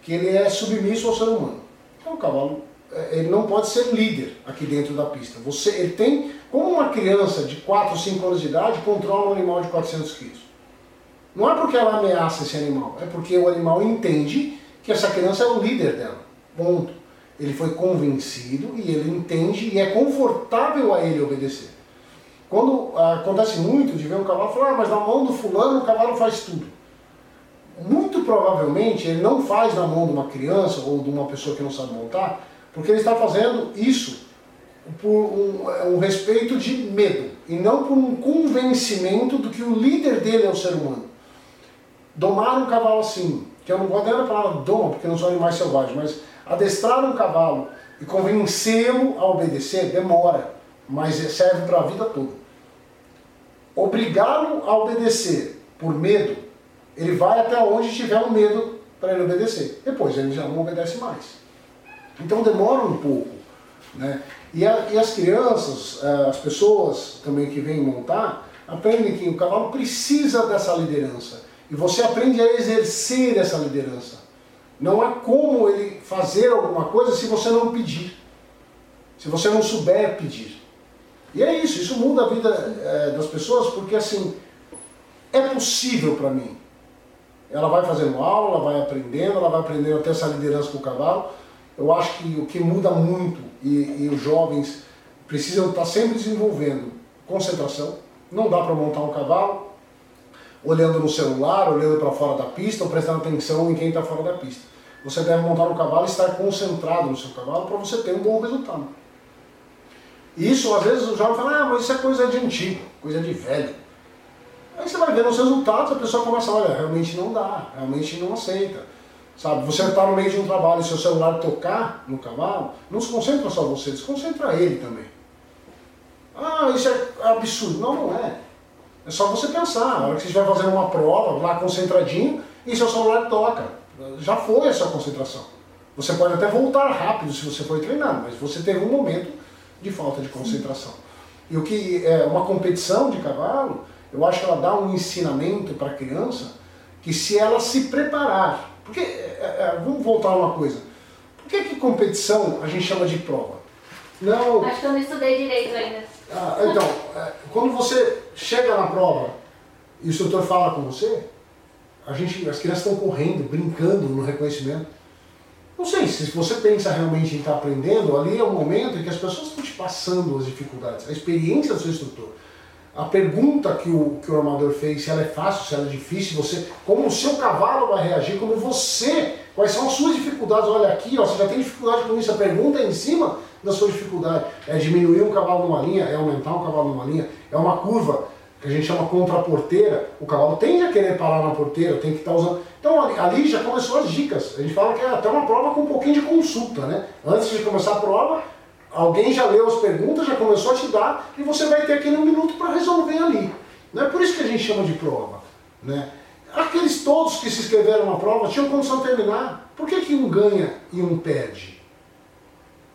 que ele é submisso ao ser humano. Então o cavalo é, ele não pode ser líder aqui dentro da pista. Você, ele tem como uma criança de 4 ou 5 anos de idade controla um animal de 400 quilos? Não é porque ela ameaça esse animal, é porque o animal entende que essa criança é o líder dela. Ponto. Ele foi convencido e ele entende e é confortável a ele obedecer. Quando ah, acontece muito de ver um cavalo falar, ah, mas na mão do fulano o cavalo faz tudo. Muito provavelmente ele não faz na mão de uma criança ou de uma pessoa que não sabe montar, porque ele está fazendo isso por um, um, respeito de medo e não por um convencimento do que o líder dele é o ser humano. Domar um cavalo assim, que eu não gosto nem da palavra doma, porque não são animais selvagens, mas adestrar um cavalo e convencê-lo a obedecer demora, mas serve para a vida toda. Obrigá-lo a obedecer por medo, ele vai até onde tiver o um medo para ele obedecer. Depois ele já não obedece mais. Então demora um pouco. Né? E, a, e as crianças, eh, as pessoas também que vêm montar, aprendem que o cavalo precisa dessa liderança. E você aprende a exercer essa liderança. Não há como ele fazer alguma coisa se você não pedir. Se você não souber pedir. E é isso, isso muda a vida é, das pessoas, porque assim, é possível para mim. Ela vai fazendo aula, ela vai aprendendo, ela vai aprendendo a ter essa liderança com o cavalo. Eu acho que o que muda muito, e, e os jovens precisam estar sempre desenvolvendo concentração. Não dá para montar um cavalo olhando no celular, olhando para fora da pista ou prestando atenção em quem está fora da pista. Você deve montar um cavalo e estar concentrado no seu cavalo para você ter um bom resultado. Isso, às vezes, o jovem fala, ah, mas isso é coisa de antigo, coisa de velho. Aí você vai vendo os resultados, a pessoa começa, olha, realmente não dá, realmente não aceita. Sabe, você está no meio de um trabalho e seu celular tocar no cavalo, não se concentra só você, desconcentra ele também. Ah, isso é absurdo. Não, não é. É só você pensar, na hora que você estiver fazendo uma prova, lá concentradinho, e seu celular toca. Já foi essa concentração. Você pode até voltar rápido se você for treinado, mas você teve um momento de falta de concentração. E o que é uma competição de cavalo, eu acho que ela dá um ensinamento para a criança que se ela se preparar porque, é, é, é, vamos voltar a uma coisa. Por que, que competição a gente chama de prova? Não. Acho que eu não estudei direito ainda. Ah, então, é, quando você chega na prova e o instrutor fala com você, a gente, as crianças estão correndo, brincando no reconhecimento. Não sei, se você pensa realmente em estar aprendendo, ali é o momento em que as pessoas estão te passando as dificuldades, a experiência do seu instrutor a pergunta que o, que o armador fez, se ela é fácil, se ela é difícil, você, como o seu cavalo vai reagir, como você, quais são as suas dificuldades, olha aqui, ó, você já tem dificuldade com isso, a pergunta é em cima da sua dificuldade, é diminuir um cavalo numa linha, é aumentar um cavalo numa linha, é uma curva que a gente chama contra a porteira, o cavalo tende a querer parar na porteira, tem que estar tá usando. Então ali, ali, já começou as dicas. A gente fala que é até uma prova com um pouquinho de consulta, né? Antes de começar a prova, Alguém já leu as perguntas, já começou a te dar, e você vai ter aquele um minuto para resolver ali. Não é por isso que a gente chama de prova. Né? Aqueles todos que se inscreveram na prova tinham condição de terminar. Por que, que um ganha e um perde?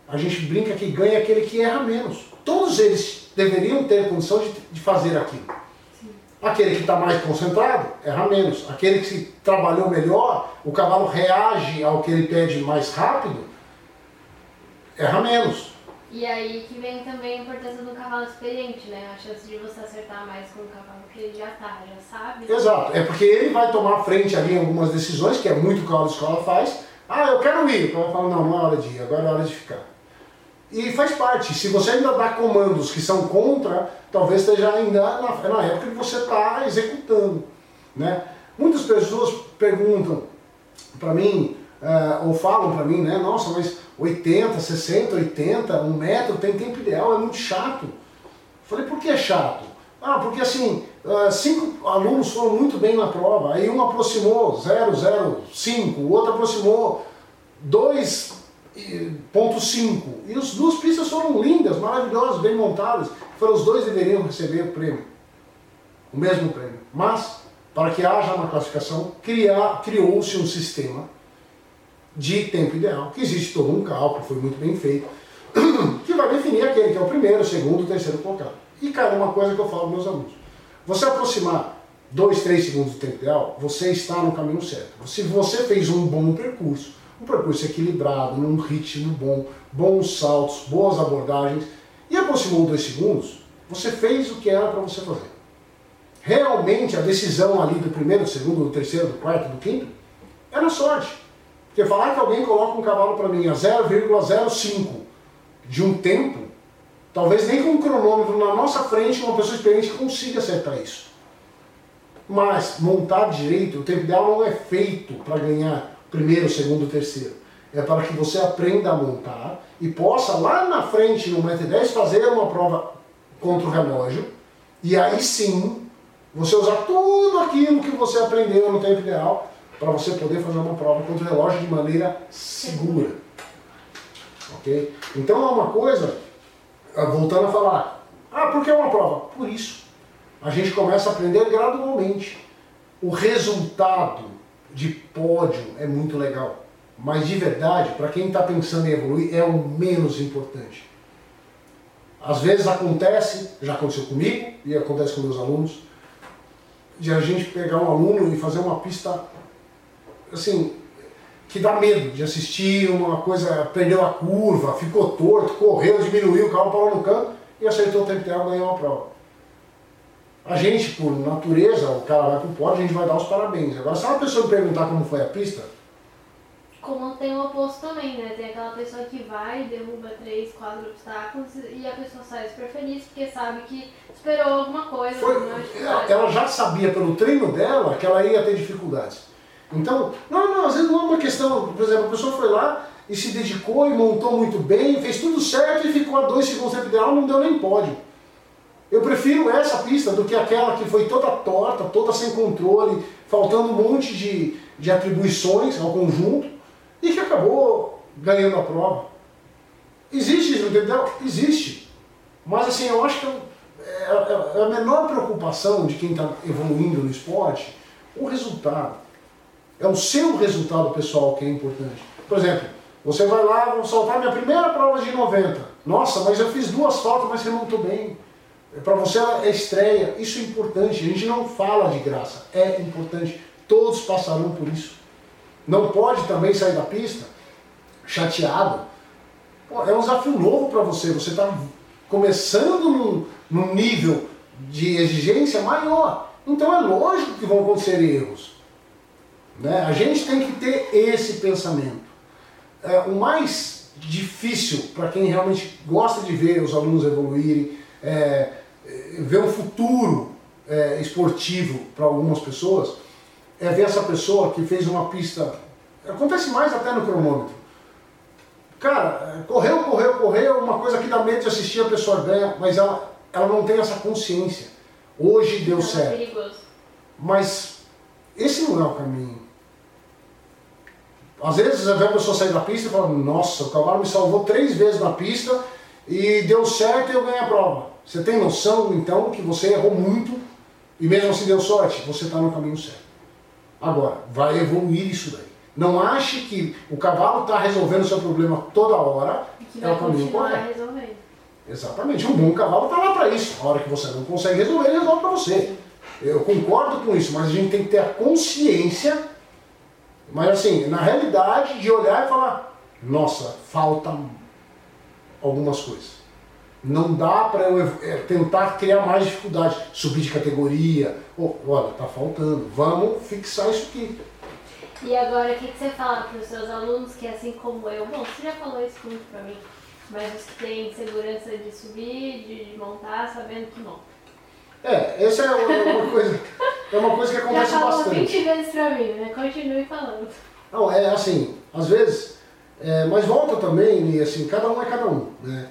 A gente brinca que ganha aquele que erra menos. Todos eles deveriam ter condição de, de fazer aquilo. Aquele que está mais concentrado, erra menos. Aquele que trabalhou melhor, o cavalo reage ao que ele pede mais rápido, erra menos. E aí que vem também a importância do cavalo experiente, né? A chance de você acertar mais com o cavalo tá, sabe. Exato, é porque ele vai tomar frente ali em algumas decisões, que é muito o que cavalo de escola faz. Ah, eu quero ir. O cavalo fala, não, não é hora de ir, agora é hora de ficar. E faz parte. Se você ainda dá comandos que são contra, talvez esteja ainda na, na época que você está executando. Né? Muitas pessoas perguntam para mim, uh, ou falam para mim, né? Nossa, mas 80, 60, 80, um metro tem tempo ideal, é muito chato. Falei, por que é chato? Ah, porque assim, uh, cinco alunos foram muito bem na prova, aí um aproximou 0,05, o outro aproximou 2,5. E as duas pistas foram lindas, maravilhosas, bem montadas. Foram os dois deveriam receber o prêmio, o mesmo prêmio. Mas, para que haja uma classificação, criou-se um sistema de tempo ideal, que existe todo um cálculo, foi muito bem feito, que vai definir aquele que é o primeiro, o segundo, o terceiro colocado. E, cara, uma coisa que eu falo para meus alunos, você aproximar 2, 3 segundos do tempo ideal, você está no caminho certo. Se você fez um bom percurso, um percurso equilibrado, num ritmo bom, bons saltos, boas abordagens, e aproximou 2 segundos, você fez o que era para você fazer. Realmente a decisão ali do primeiro, do segundo, do terceiro, do quarto, do quinto, era sorte. Porque falar que alguém coloca um cavalo para mim a 0,05 de um tempo, talvez nem com um cronômetro na nossa frente uma pessoa experiente consiga acertar isso. Mas montar direito, o tempo ideal não é feito para ganhar primeiro, segundo, terceiro. É para que você aprenda a montar e possa lá na frente, no 1,10m, fazer uma prova contra o relógio. E aí sim, você usar tudo aquilo que você aprendeu no tempo ideal para você poder fazer uma prova contra o relógio de maneira segura. Ok? Então é uma coisa, voltando a falar, ah, por que uma prova? Por isso. A gente começa a aprender gradualmente. O resultado de pódio é muito legal. Mas de verdade, para quem está pensando em evoluir, é o menos importante. Às vezes acontece, já aconteceu comigo e acontece com meus alunos, de a gente pegar um aluno e fazer uma pista assim, que dá medo de assistir uma coisa, perdeu a curva, ficou torto, correu, diminuiu, o carro parou no canto e acertou o tempo ideal e ganhou a prova. A gente, por natureza, o cara vai pro pódio, a gente vai dar os parabéns. Agora, se uma pessoa me perguntar como foi a pista... Como tem o oposto também, né? Tem aquela pessoa que vai, derruba três, quatro obstáculos e a pessoa sai super feliz porque sabe que esperou alguma coisa. Foi, ela já sabia pelo treino dela que ela ia ter dificuldades. Então, não, não, às vezes não é uma questão, por exemplo, a pessoa foi lá e se dedicou e montou muito bem, fez tudo certo e ficou a dois segundos tempo ideal, não deu nem pódio. Eu prefiro essa pista do que aquela que foi toda torta, toda sem controle, faltando um monte de, de atribuições ao conjunto e que acabou ganhando a prova. Existe isso, entendeu? Existe. Mas assim, eu acho que é, é, é a menor preocupação de quem está evoluindo no esporte o resultado. É o seu resultado pessoal que é importante. Por exemplo, você vai lá, vou soltar minha primeira prova de 90. Nossa, mas eu fiz duas faltas, mas você não estou bem. Para você é estreia, isso é importante. A gente não fala de graça, é importante. Todos passarão por isso. Não pode também sair da pista chateado. Pô, é um desafio novo para você. Você está começando num, num nível de exigência maior. Então é lógico que vão acontecer erros. Né? A gente tem que ter esse pensamento. É, o mais difícil para quem realmente gosta de ver os alunos evoluírem, é, ver um futuro é, esportivo para algumas pessoas, é ver essa pessoa que fez uma pista. Acontece mais até no cronômetro. Cara, correu, correu, correu, uma coisa que dá medo de assistir, a pessoa ganha, mas ela, ela não tem essa consciência. Hoje deu é certo. É mas esse não é o caminho. Às vezes você vê a pessoa sair da pista e fala, nossa, o cavalo me salvou três vezes na pista e deu certo e eu ganhei a prova. Você tem noção, então, que você errou muito e mesmo assim deu sorte? Você está no caminho certo. Agora, vai evoluir isso daí. Não ache que o cavalo está resolvendo o seu problema toda hora, é o caminho correto. Resolvendo. Exatamente. Um bom cavalo está lá para isso. A hora que você não consegue resolver, ele resolve para você. Eu concordo com isso, mas a gente tem que ter a consciência mas assim, na realidade, de olhar e falar, nossa, falta algumas coisas. Não dá para eu é, tentar criar mais dificuldade, subir de categoria. Oh, olha, tá faltando. Vamos fixar isso aqui. E agora, o que, que você fala para os seus alunos que, assim como eu, bom, você já falou isso muito para mim, mas os que têm segurança de subir, de montar, sabendo que não. É, essa é uma coisa, é uma coisa que acontece já falou bastante. 20 vezes para mim, né? Continue falando. Não, é assim, às vezes, é, mas volta também, e assim, cada um é cada um, né?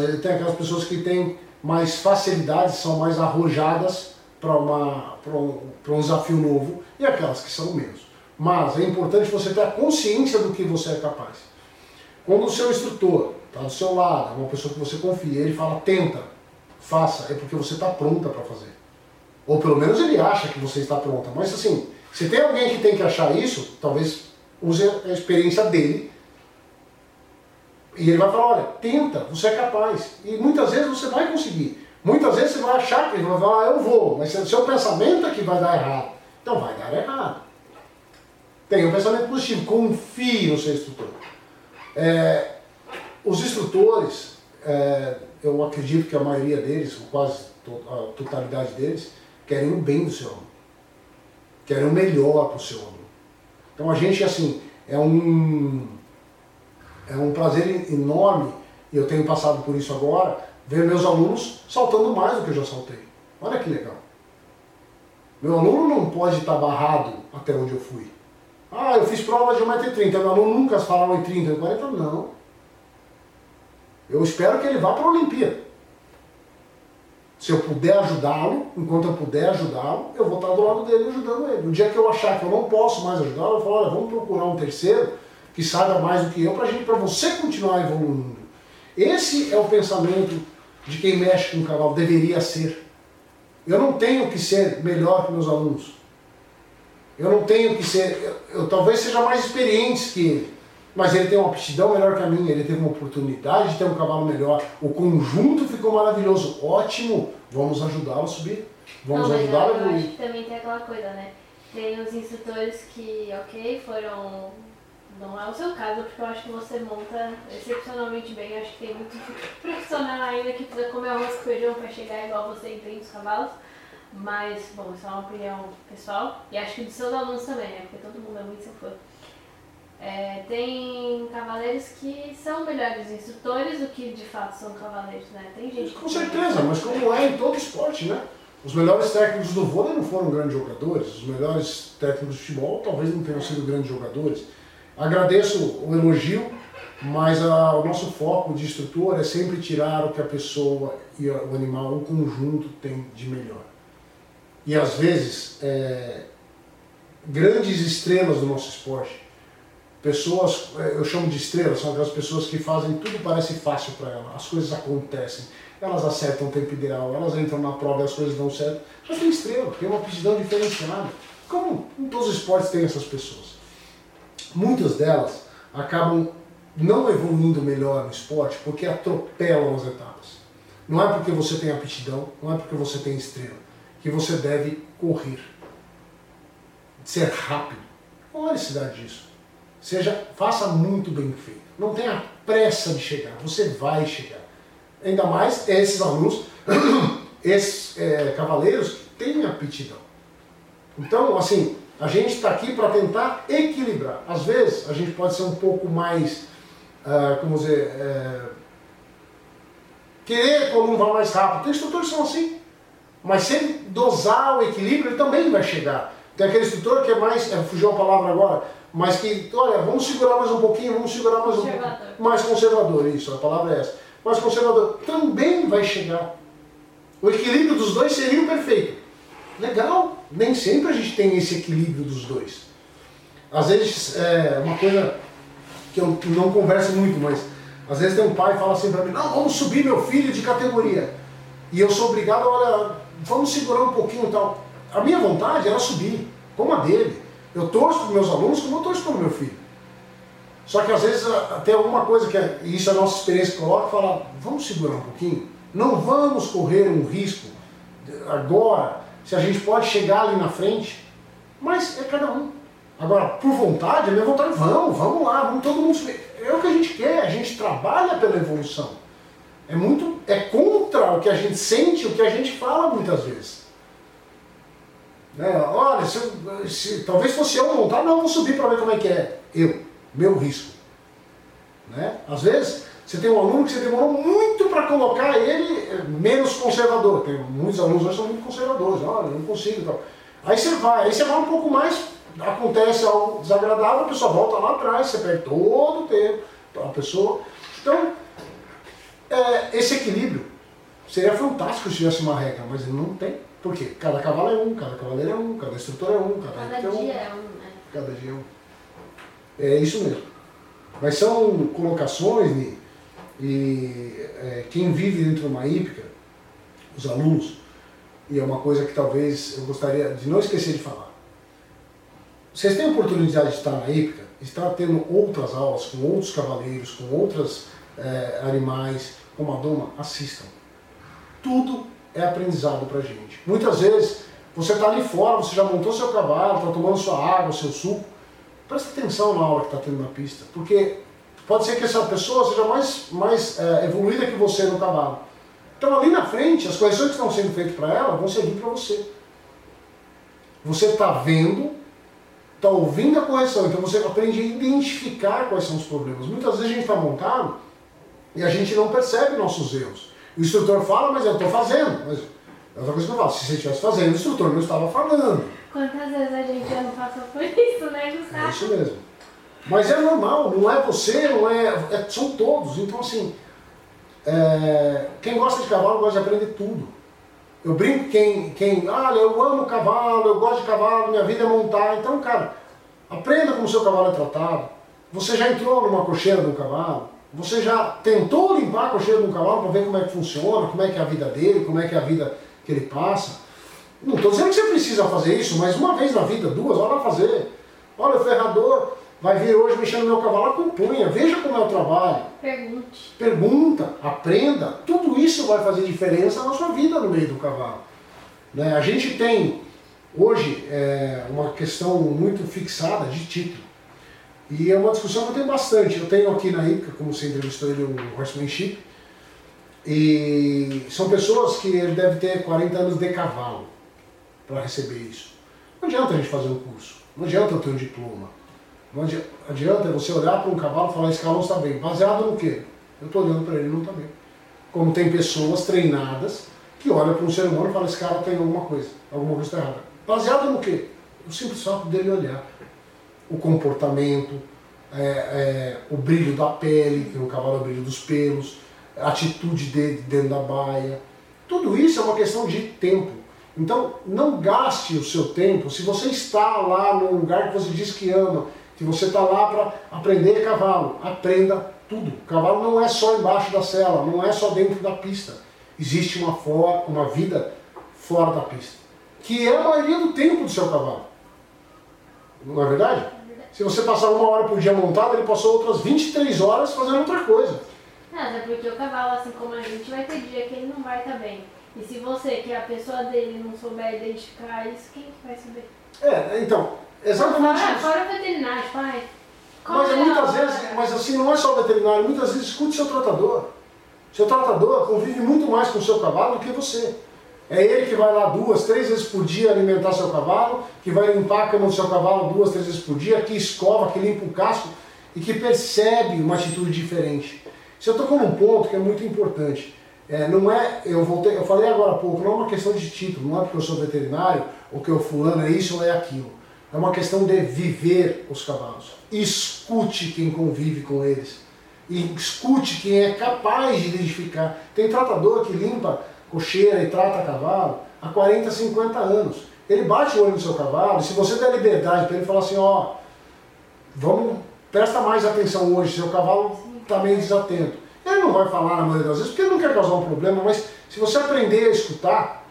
Vezes tem aquelas pessoas que têm mais facilidade, são mais arrojadas para um, um desafio novo, e aquelas que são menos. Mas é importante você ter a consciência do que você é capaz. Quando o seu instrutor está do seu lado, é uma pessoa que você confia, ele fala, tenta, faça, é porque você está pronta para fazer. Ou pelo menos ele acha que você está pronta. Mas assim, se tem alguém que tem que achar isso, talvez use a experiência dele. E ele vai falar, olha, tenta, você é capaz. E muitas vezes você vai conseguir. Muitas vezes você vai achar que ele vai falar, ah, eu vou, mas seu pensamento é que vai dar errado. Então vai dar errado. Tenha um pensamento positivo, confie no seu instrutor. É, os instrutores, é, eu acredito que a maioria deles, ou quase a totalidade deles, querem o bem do seu aluno. Querem o melhor para o seu aluno. Então a gente, assim, é um, é um prazer enorme, e eu tenho passado por isso agora, ver meus alunos saltando mais do que eu já saltei. Olha que legal. Meu aluno não pode estar barrado até onde eu fui. Ah, eu fiz prova de 1,30m, meu aluno nunca falava em 30, 40, não. Eu espero que ele vá para a Olimpíada. Se eu puder ajudá-lo, enquanto eu puder ajudá-lo, eu vou estar do lado dele ajudando ele. No dia que eu achar que eu não posso mais ajudá-lo, eu falo, olha, vamos procurar um terceiro que saiba mais do que eu para você continuar evoluindo. Esse é o pensamento de quem mexe com o cavalo, deveria ser. Eu não tenho que ser melhor que meus alunos. Eu não tenho que ser, eu, eu talvez seja mais experiente que ele, mas ele tem uma aptidão melhor que a minha, ele teve uma oportunidade de ter um cavalo melhor. O conjunto ficou maravilhoso, ótimo, vamos ajudá-lo a subir, vamos ajudá-lo a evoluir. Eu acho que também tem aquela coisa, né? Tem os instrutores que, ok, foram não é o seu caso, porque eu acho que você monta excepcionalmente bem. Eu acho que tem muito profissional ainda que precisa comer arroz com feijão para chegar igual você entende os cavalos. Mas, bom, isso é uma opinião pessoal. E acho que dos seus alunos também, né? Porque todo mundo é muito seu fã. É, tem cavaleiros que são melhores instrutores do que de fato são cavaleiros, né? Tem gente Com certeza, mas como é em todo esporte, né? Os melhores técnicos do vôlei não foram grandes jogadores, os melhores técnicos de futebol talvez não tenham sido grandes jogadores. Agradeço o elogio, mas a, o nosso foco de instrutor é sempre tirar o que a pessoa e o animal, o conjunto tem de melhor. E às vezes, é, grandes estrelas do nosso esporte, pessoas, é, eu chamo de estrelas, são aquelas pessoas que fazem tudo parece fácil para elas, as coisas acontecem, elas acertam o tempo ideal, elas entram na prova e as coisas dão certo, mas tem estrela, tem uma aptidão diferenciada. Como em todos os esportes tem essas pessoas. Muitas delas acabam não evoluindo melhor no esporte porque atropelam as etapas. Não é porque você tem aptidão, não é porque você tem estrela, que você deve correr, ser rápido. Qual é a necessidade disso? Seja, faça muito bem feito. Não tenha pressa de chegar, você vai chegar. Ainda mais esses alunos, esses é, cavaleiros que têm aptidão. Então, assim, a gente está aqui para tentar equilibrar. Às vezes a gente pode ser um pouco mais, uh, como dizer, uh, querer que o aluno vá mais rápido. Tem instrutores que são assim. Mas se ele dosar o equilíbrio, ele também vai chegar. Tem aquele instrutor que é mais, é, fugiu a palavra agora, mas que, olha, vamos segurar mais um pouquinho, vamos segurar mais um pouquinho. Mais conservador, isso, a palavra é essa. Mais conservador também vai chegar. O equilíbrio dos dois seria o perfeito. Legal, nem sempre a gente tem esse equilíbrio dos dois. Às vezes, é uma coisa que eu não converso muito, mas às vezes tem um pai que fala assim para mim, não, vamos subir meu filho de categoria. E eu sou obrigado, olha, vamos segurar um pouquinho e tal. A minha vontade era subir, como a dele. Eu torço para meus alunos como eu torço para o meu filho. Só que às vezes tem alguma coisa que, é, isso é a nossa experiência coloca, fala, vamos segurar um pouquinho. Não vamos correr um risco agora se a gente pode chegar ali na frente, mas é cada um. Agora, por vontade, a minha vontade, vamos, vamos lá, vamos todo mundo. É o que a gente quer, a gente trabalha pela evolução. É muito. É contra o que a gente sente, o que a gente fala muitas vezes. Né? Olha, se, se, talvez fosse eu montar, não, vou subir para ver como é que é. Eu, meu risco. Né? Às vezes, você tem um aluno que você demorou muito para colocar ele eh, menos conservador. Tem, muitos alunos hoje são muito conservadores. Olha, não consigo. Tal. Aí você vai, aí você vai um pouco mais, acontece algo desagradável, a pessoa volta lá atrás, você perde todo o tempo. A pessoa. Então, é, esse equilíbrio seria fantástico se tivesse uma regra, mas não tem. Por quê? Cada cavalo é um, cada cavaleiro é um, cada instrutor é um, cada, cada dia é um. Né? Cada dia é um. É isso mesmo. Mas são colocações, Ni, e é, quem vive dentro de uma hípica, os alunos, e é uma coisa que talvez eu gostaria de não esquecer de falar. Vocês têm a oportunidade de estar na hípica, estar tendo outras aulas com outros cavaleiros, com outros é, animais, como a doma, assistam. Tudo é aprendizado para gente. Muitas vezes você está ali fora, você já montou seu cavalo, está tomando sua água, seu suco. Preste atenção na aula que está tendo na pista, porque pode ser que essa pessoa seja mais, mais é, evoluída que você no cavalo. Então ali na frente, as correções que estão sendo feitas para ela vão servir para você. Você está vendo, está ouvindo a correção, então você aprende a identificar quais são os problemas. Muitas vezes a gente está montado e a gente não percebe nossos erros. O instrutor fala, mas eu estou fazendo. Mas é outra coisa que eu falo, se você estivesse fazendo, o instrutor não estava falando. Quantas vezes a gente já não passou por isso, né, Gustavo? É isso mesmo. Mas é normal, não é você, não é, é são todos. Então, assim, é, quem gosta de cavalo gosta de aprender tudo. Eu brinco quem, quem, ah, eu amo cavalo, eu gosto de cavalo, minha vida é montar. Então, cara, aprenda como o seu cavalo é tratado. Você já entrou numa cocheira de um cavalo? Você já tentou limpar a cocheira de um cavalo para ver como é que funciona, como é que é a vida dele, como é que é a vida que ele passa? Não estou dizendo que você precisa fazer isso, mas uma vez na vida, duas, olha fazer. Olha, o ferrador vai vir hoje mexendo no meu cavalo, acompanha, veja como é o trabalho. Pergunte. Pergunta, aprenda. Tudo isso vai fazer diferença na sua vida no meio do cavalo. Né? A gente tem hoje é, uma questão muito fixada de título. E é uma discussão que eu tenho bastante. Eu tenho aqui na IPCA, como você entrevistou ele, o Horsemanship, e são pessoas que ele deve ter 40 anos de cavalo para receber isso. Não adianta a gente fazer um curso, não adianta eu ter um diploma. Não adianta você olhar para um cavalo e falar, esse cavalo está bem. Baseado no quê? Eu estou olhando para ele não está bem. Como tem pessoas treinadas que olham para um ser humano e falam, esse cara tem alguma coisa, alguma coisa está errada. Baseado no quê? O simples fato dele olhar o comportamento, é, é, o brilho da pele, que no cavalo é o brilho dos pelos, a atitude dele dentro da baia. Tudo isso é uma questão de tempo. Então, não gaste o seu tempo. Se você está lá num lugar que você diz que ama, que você está lá para aprender cavalo, aprenda tudo. Cavalo não é só embaixo da cela, não é só dentro da pista. Existe uma, for, uma vida fora da pista, que é a maioria do tempo do seu cavalo. Não é verdade? Se você passar uma hora por dia montado, ele passou outras 23 horas fazendo outra coisa. Mas é porque o cavalo, assim como a gente, vai ter dia que ele não vai estar tá bem. E se você, que é a pessoa dele, não souber identificar isso, quem que vai saber? É, então, exatamente fora, isso. Fora o veterinário, pai. Mas é muitas vezes, mas assim, não é só o veterinário, muitas vezes escute seu tratador. Seu tratador convive muito mais com o seu cavalo do que você. É ele que vai lá duas, três vezes por dia alimentar seu cavalo, que vai limpar a cama do seu cavalo duas, três vezes por dia, que escova, que limpa o casco e que percebe uma atitude diferente. Você tocou num ponto que é muito importante. É, não é, eu voltei, eu falei agora há pouco, não é uma questão de título, não é porque eu sou veterinário ou que o fulano é isso ou é aquilo. É uma questão de viver os cavalos. Escute quem convive com eles. E escute quem é capaz de identificar. Tem tratador que limpa cocheira e trata cavalo há 40, 50 anos. Ele bate o olho no seu cavalo, e se você der liberdade para ele falar assim, ó, vamos, presta mais atenção hoje, seu cavalo está meio desatento. Ele não vai falar na maioria das vezes, porque ele não quer causar um problema, mas se você aprender a escutar,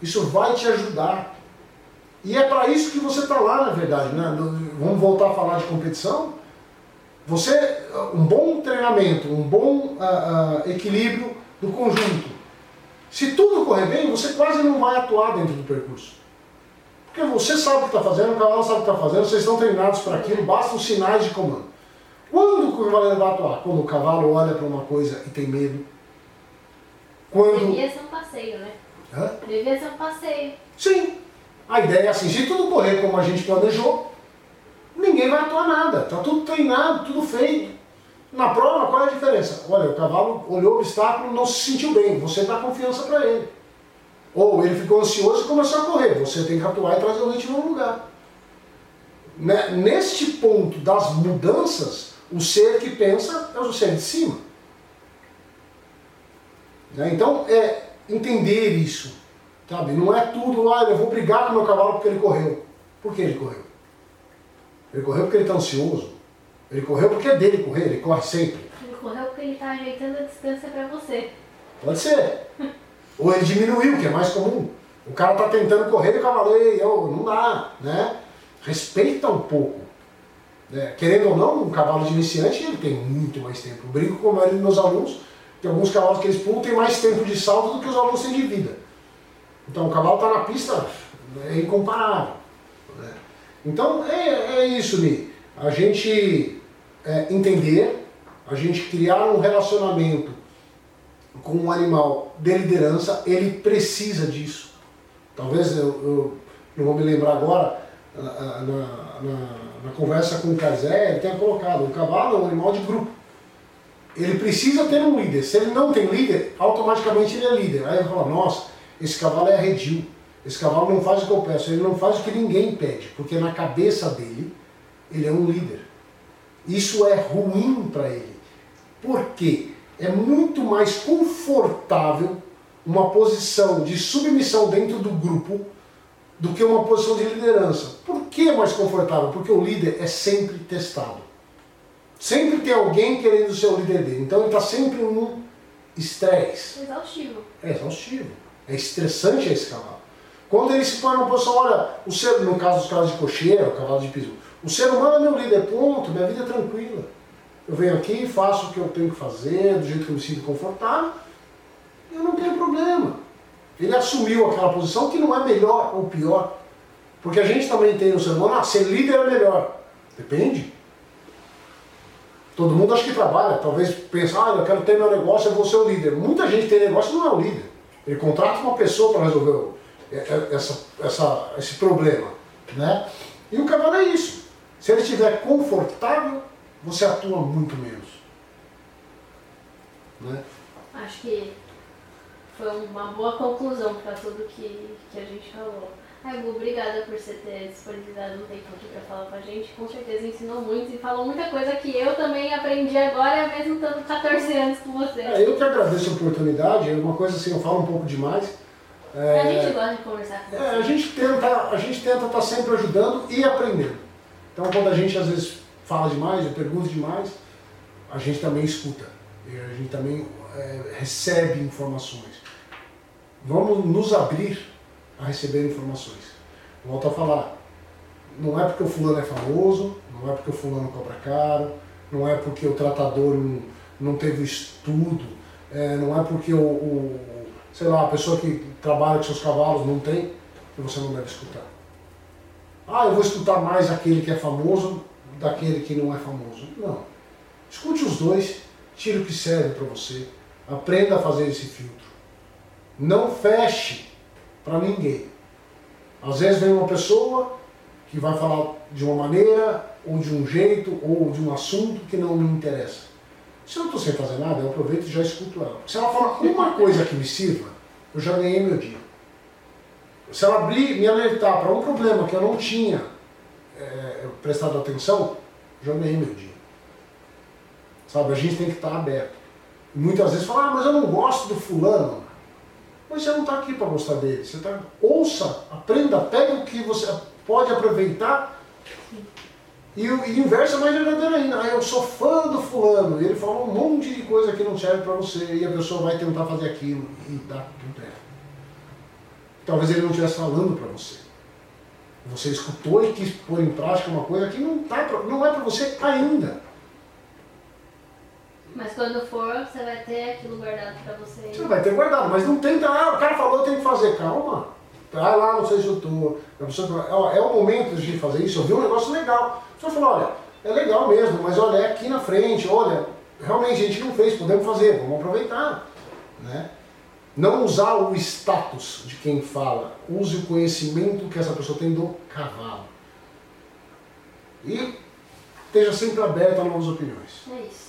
isso vai te ajudar. E é para isso que você está lá, na verdade. Né? Vamos voltar a falar de competição. Você, um bom treinamento, um bom uh, uh, equilíbrio do conjunto, se tudo correr bem, você quase não vai atuar dentro do percurso. Porque você sabe o que está fazendo, o cavalo sabe o que está fazendo, vocês estão treinados para aquilo, bastam sinais de comando. Quando o cavalo vai atuar? Quando o cavalo olha para uma coisa e tem medo. quando... Devia ser um passeio, né? Hã? Devia ser um passeio. Sim. A ideia é assim, se tudo correr como a gente planejou, ninguém vai atuar nada. Tá tudo treinado, tudo feito. Na prova, qual é a diferença? Olha, o cavalo olhou o obstáculo, não se sentiu bem, você dá confiança para ele. Ou ele ficou ansioso e começou a correr, você tem que atuar e trazer o ritmo no lugar. Né, neste ponto das mudanças, o ser que pensa é o ser de cima. Né, então, é entender isso. Sabe? Não é tudo, ah, eu vou brigar com o meu cavalo porque ele correu. Por que ele correu? Ele correu porque ele está ansioso. Ele correu porque é dele correr, ele corre sempre. Ele correu porque ele está ajeitando a distância para você. Pode ser. Ou ele diminuiu, que é mais comum. O cara está tentando correr e o cavalo, ei, eu, não dá, né? Respeita um pouco. Né? Querendo ou não, um cavalo de iniciante ele tem muito mais tempo. Eu brinco com a maioria dos meus alunos, tem alguns cavalos que eles pulam tem mais tempo de salto do que os alunos têm de vida. Então o cavalo está na pista, é incomparável. Né? Então é, é isso, Ni. A gente é, entender, a gente criar um relacionamento com um animal de liderança, ele precisa disso. Talvez eu, eu não vou me lembrar agora, na, na, na conversa com o Kazé, ele tenha colocado, o cavalo é um animal de grupo. Ele precisa ter um líder. Se ele não tem líder, automaticamente ele é líder. Aí ele fala, nossa, esse cavalo é arredio. Esse cavalo não faz o que eu peço, ele não faz o que ninguém pede, porque na cabeça dele, ele é um líder. Isso é ruim para ele. Por quê? É muito mais confortável uma posição de submissão dentro do grupo do que uma posição de liderança. Por que é mais confortável? Porque o líder é sempre testado. Sempre tem alguém querendo ser o líder dele. Então ele está sempre um estresse. Exaustivo. É exaustivo. É estressante esse cavalo. Quando ele se põe numa posição, olha, o ser, no caso dos cavalos de cocheira, o cavalo de piso, o ser humano é meu líder, ponto, minha vida é tranquila. Eu venho aqui, faço o que eu tenho que fazer, do jeito que eu me sinto confortável, eu não tenho problema. Ele assumiu aquela posição que não é melhor ou pior. Porque a gente também tem no ser humano, ah, ser líder é melhor. Depende. Todo mundo acha que trabalha, talvez pensa, ah, eu quero ter meu negócio, eu vou ser o líder. Muita gente tem negócio e não é o líder. Ele contrata uma pessoa para resolver é, é, essa, essa, esse problema. Né? E o cavalo é isso. Se ele estiver confortável, você atua muito menos. Né? Acho que foi uma boa conclusão para tudo que, que a gente falou. Ai, Gu, obrigada por você ter disponibilizado um tempo aqui para falar com a gente. Com certeza ensinou muito e falou muita coisa que eu também aprendi agora, mesmo estando 14 anos com você. É, eu que agradeço a oportunidade. É uma coisa assim, eu falo um pouco demais. É, a gente gosta de conversar com você. É, a gente tenta, a gente tenta estar tá sempre ajudando e aprendendo. Então, quando a gente às vezes fala demais, eu pergunto demais, a gente também escuta. A gente também é, recebe informações. Vamos nos abrir a receber informações. Volto a falar, não é porque o fulano é famoso, não é porque o fulano cobra caro, não é porque o tratador não, não teve estudo, é, não é porque o, o, sei lá, a pessoa que trabalha com seus cavalos não tem, que você não deve escutar. Ah, eu vou escutar mais aquele que é famoso daquele que não é famoso. Não. Escute os dois, tire o que serve para você, aprenda a fazer esse filtro. Não feche para ninguém. Às vezes vem uma pessoa que vai falar de uma maneira, ou de um jeito, ou de um assunto que não me interessa. Se eu não estou sem fazer nada, eu aproveito e já escuto ela. Se ela falar uma coisa que me sirva, eu já ganhei meu dia. Se ela abrir, me alertar para um problema que eu não tinha é, prestado atenção, já ganhei meu dia. Sabe, a gente tem que estar aberto. E muitas vezes fala, ah, mas eu não gosto do fulano. Mas você não está aqui para gostar dele. Você tá... Ouça, aprenda, pega o que você pode aproveitar. E o inverso é mais verdadeiro ainda. Ah, eu sou fã do fulano. E ele fala um monte de coisa que não serve para você. E a pessoa vai tentar fazer aquilo. E dá tudo errado. Talvez ele não estivesse falando para você. Você escutou e quis pôr em prática uma coisa que não, tá pra, não é para você ainda. Mas quando for, você vai ter aquilo guardado para você. Você vai ter guardado, mas não tenta, ah, o cara falou, tenho que fazer. Calma. Vai lá no seu instrutor. É o momento de fazer isso. Eu vi um negócio legal. Você falou, olha, é legal mesmo, mas olha, é aqui na frente, olha, realmente a gente não fez, podemos fazer, vamos aproveitar. Né? Não usar o status de quem fala, use o conhecimento que essa pessoa tem do cavalo. E esteja sempre aberto a novas opiniões. É isso.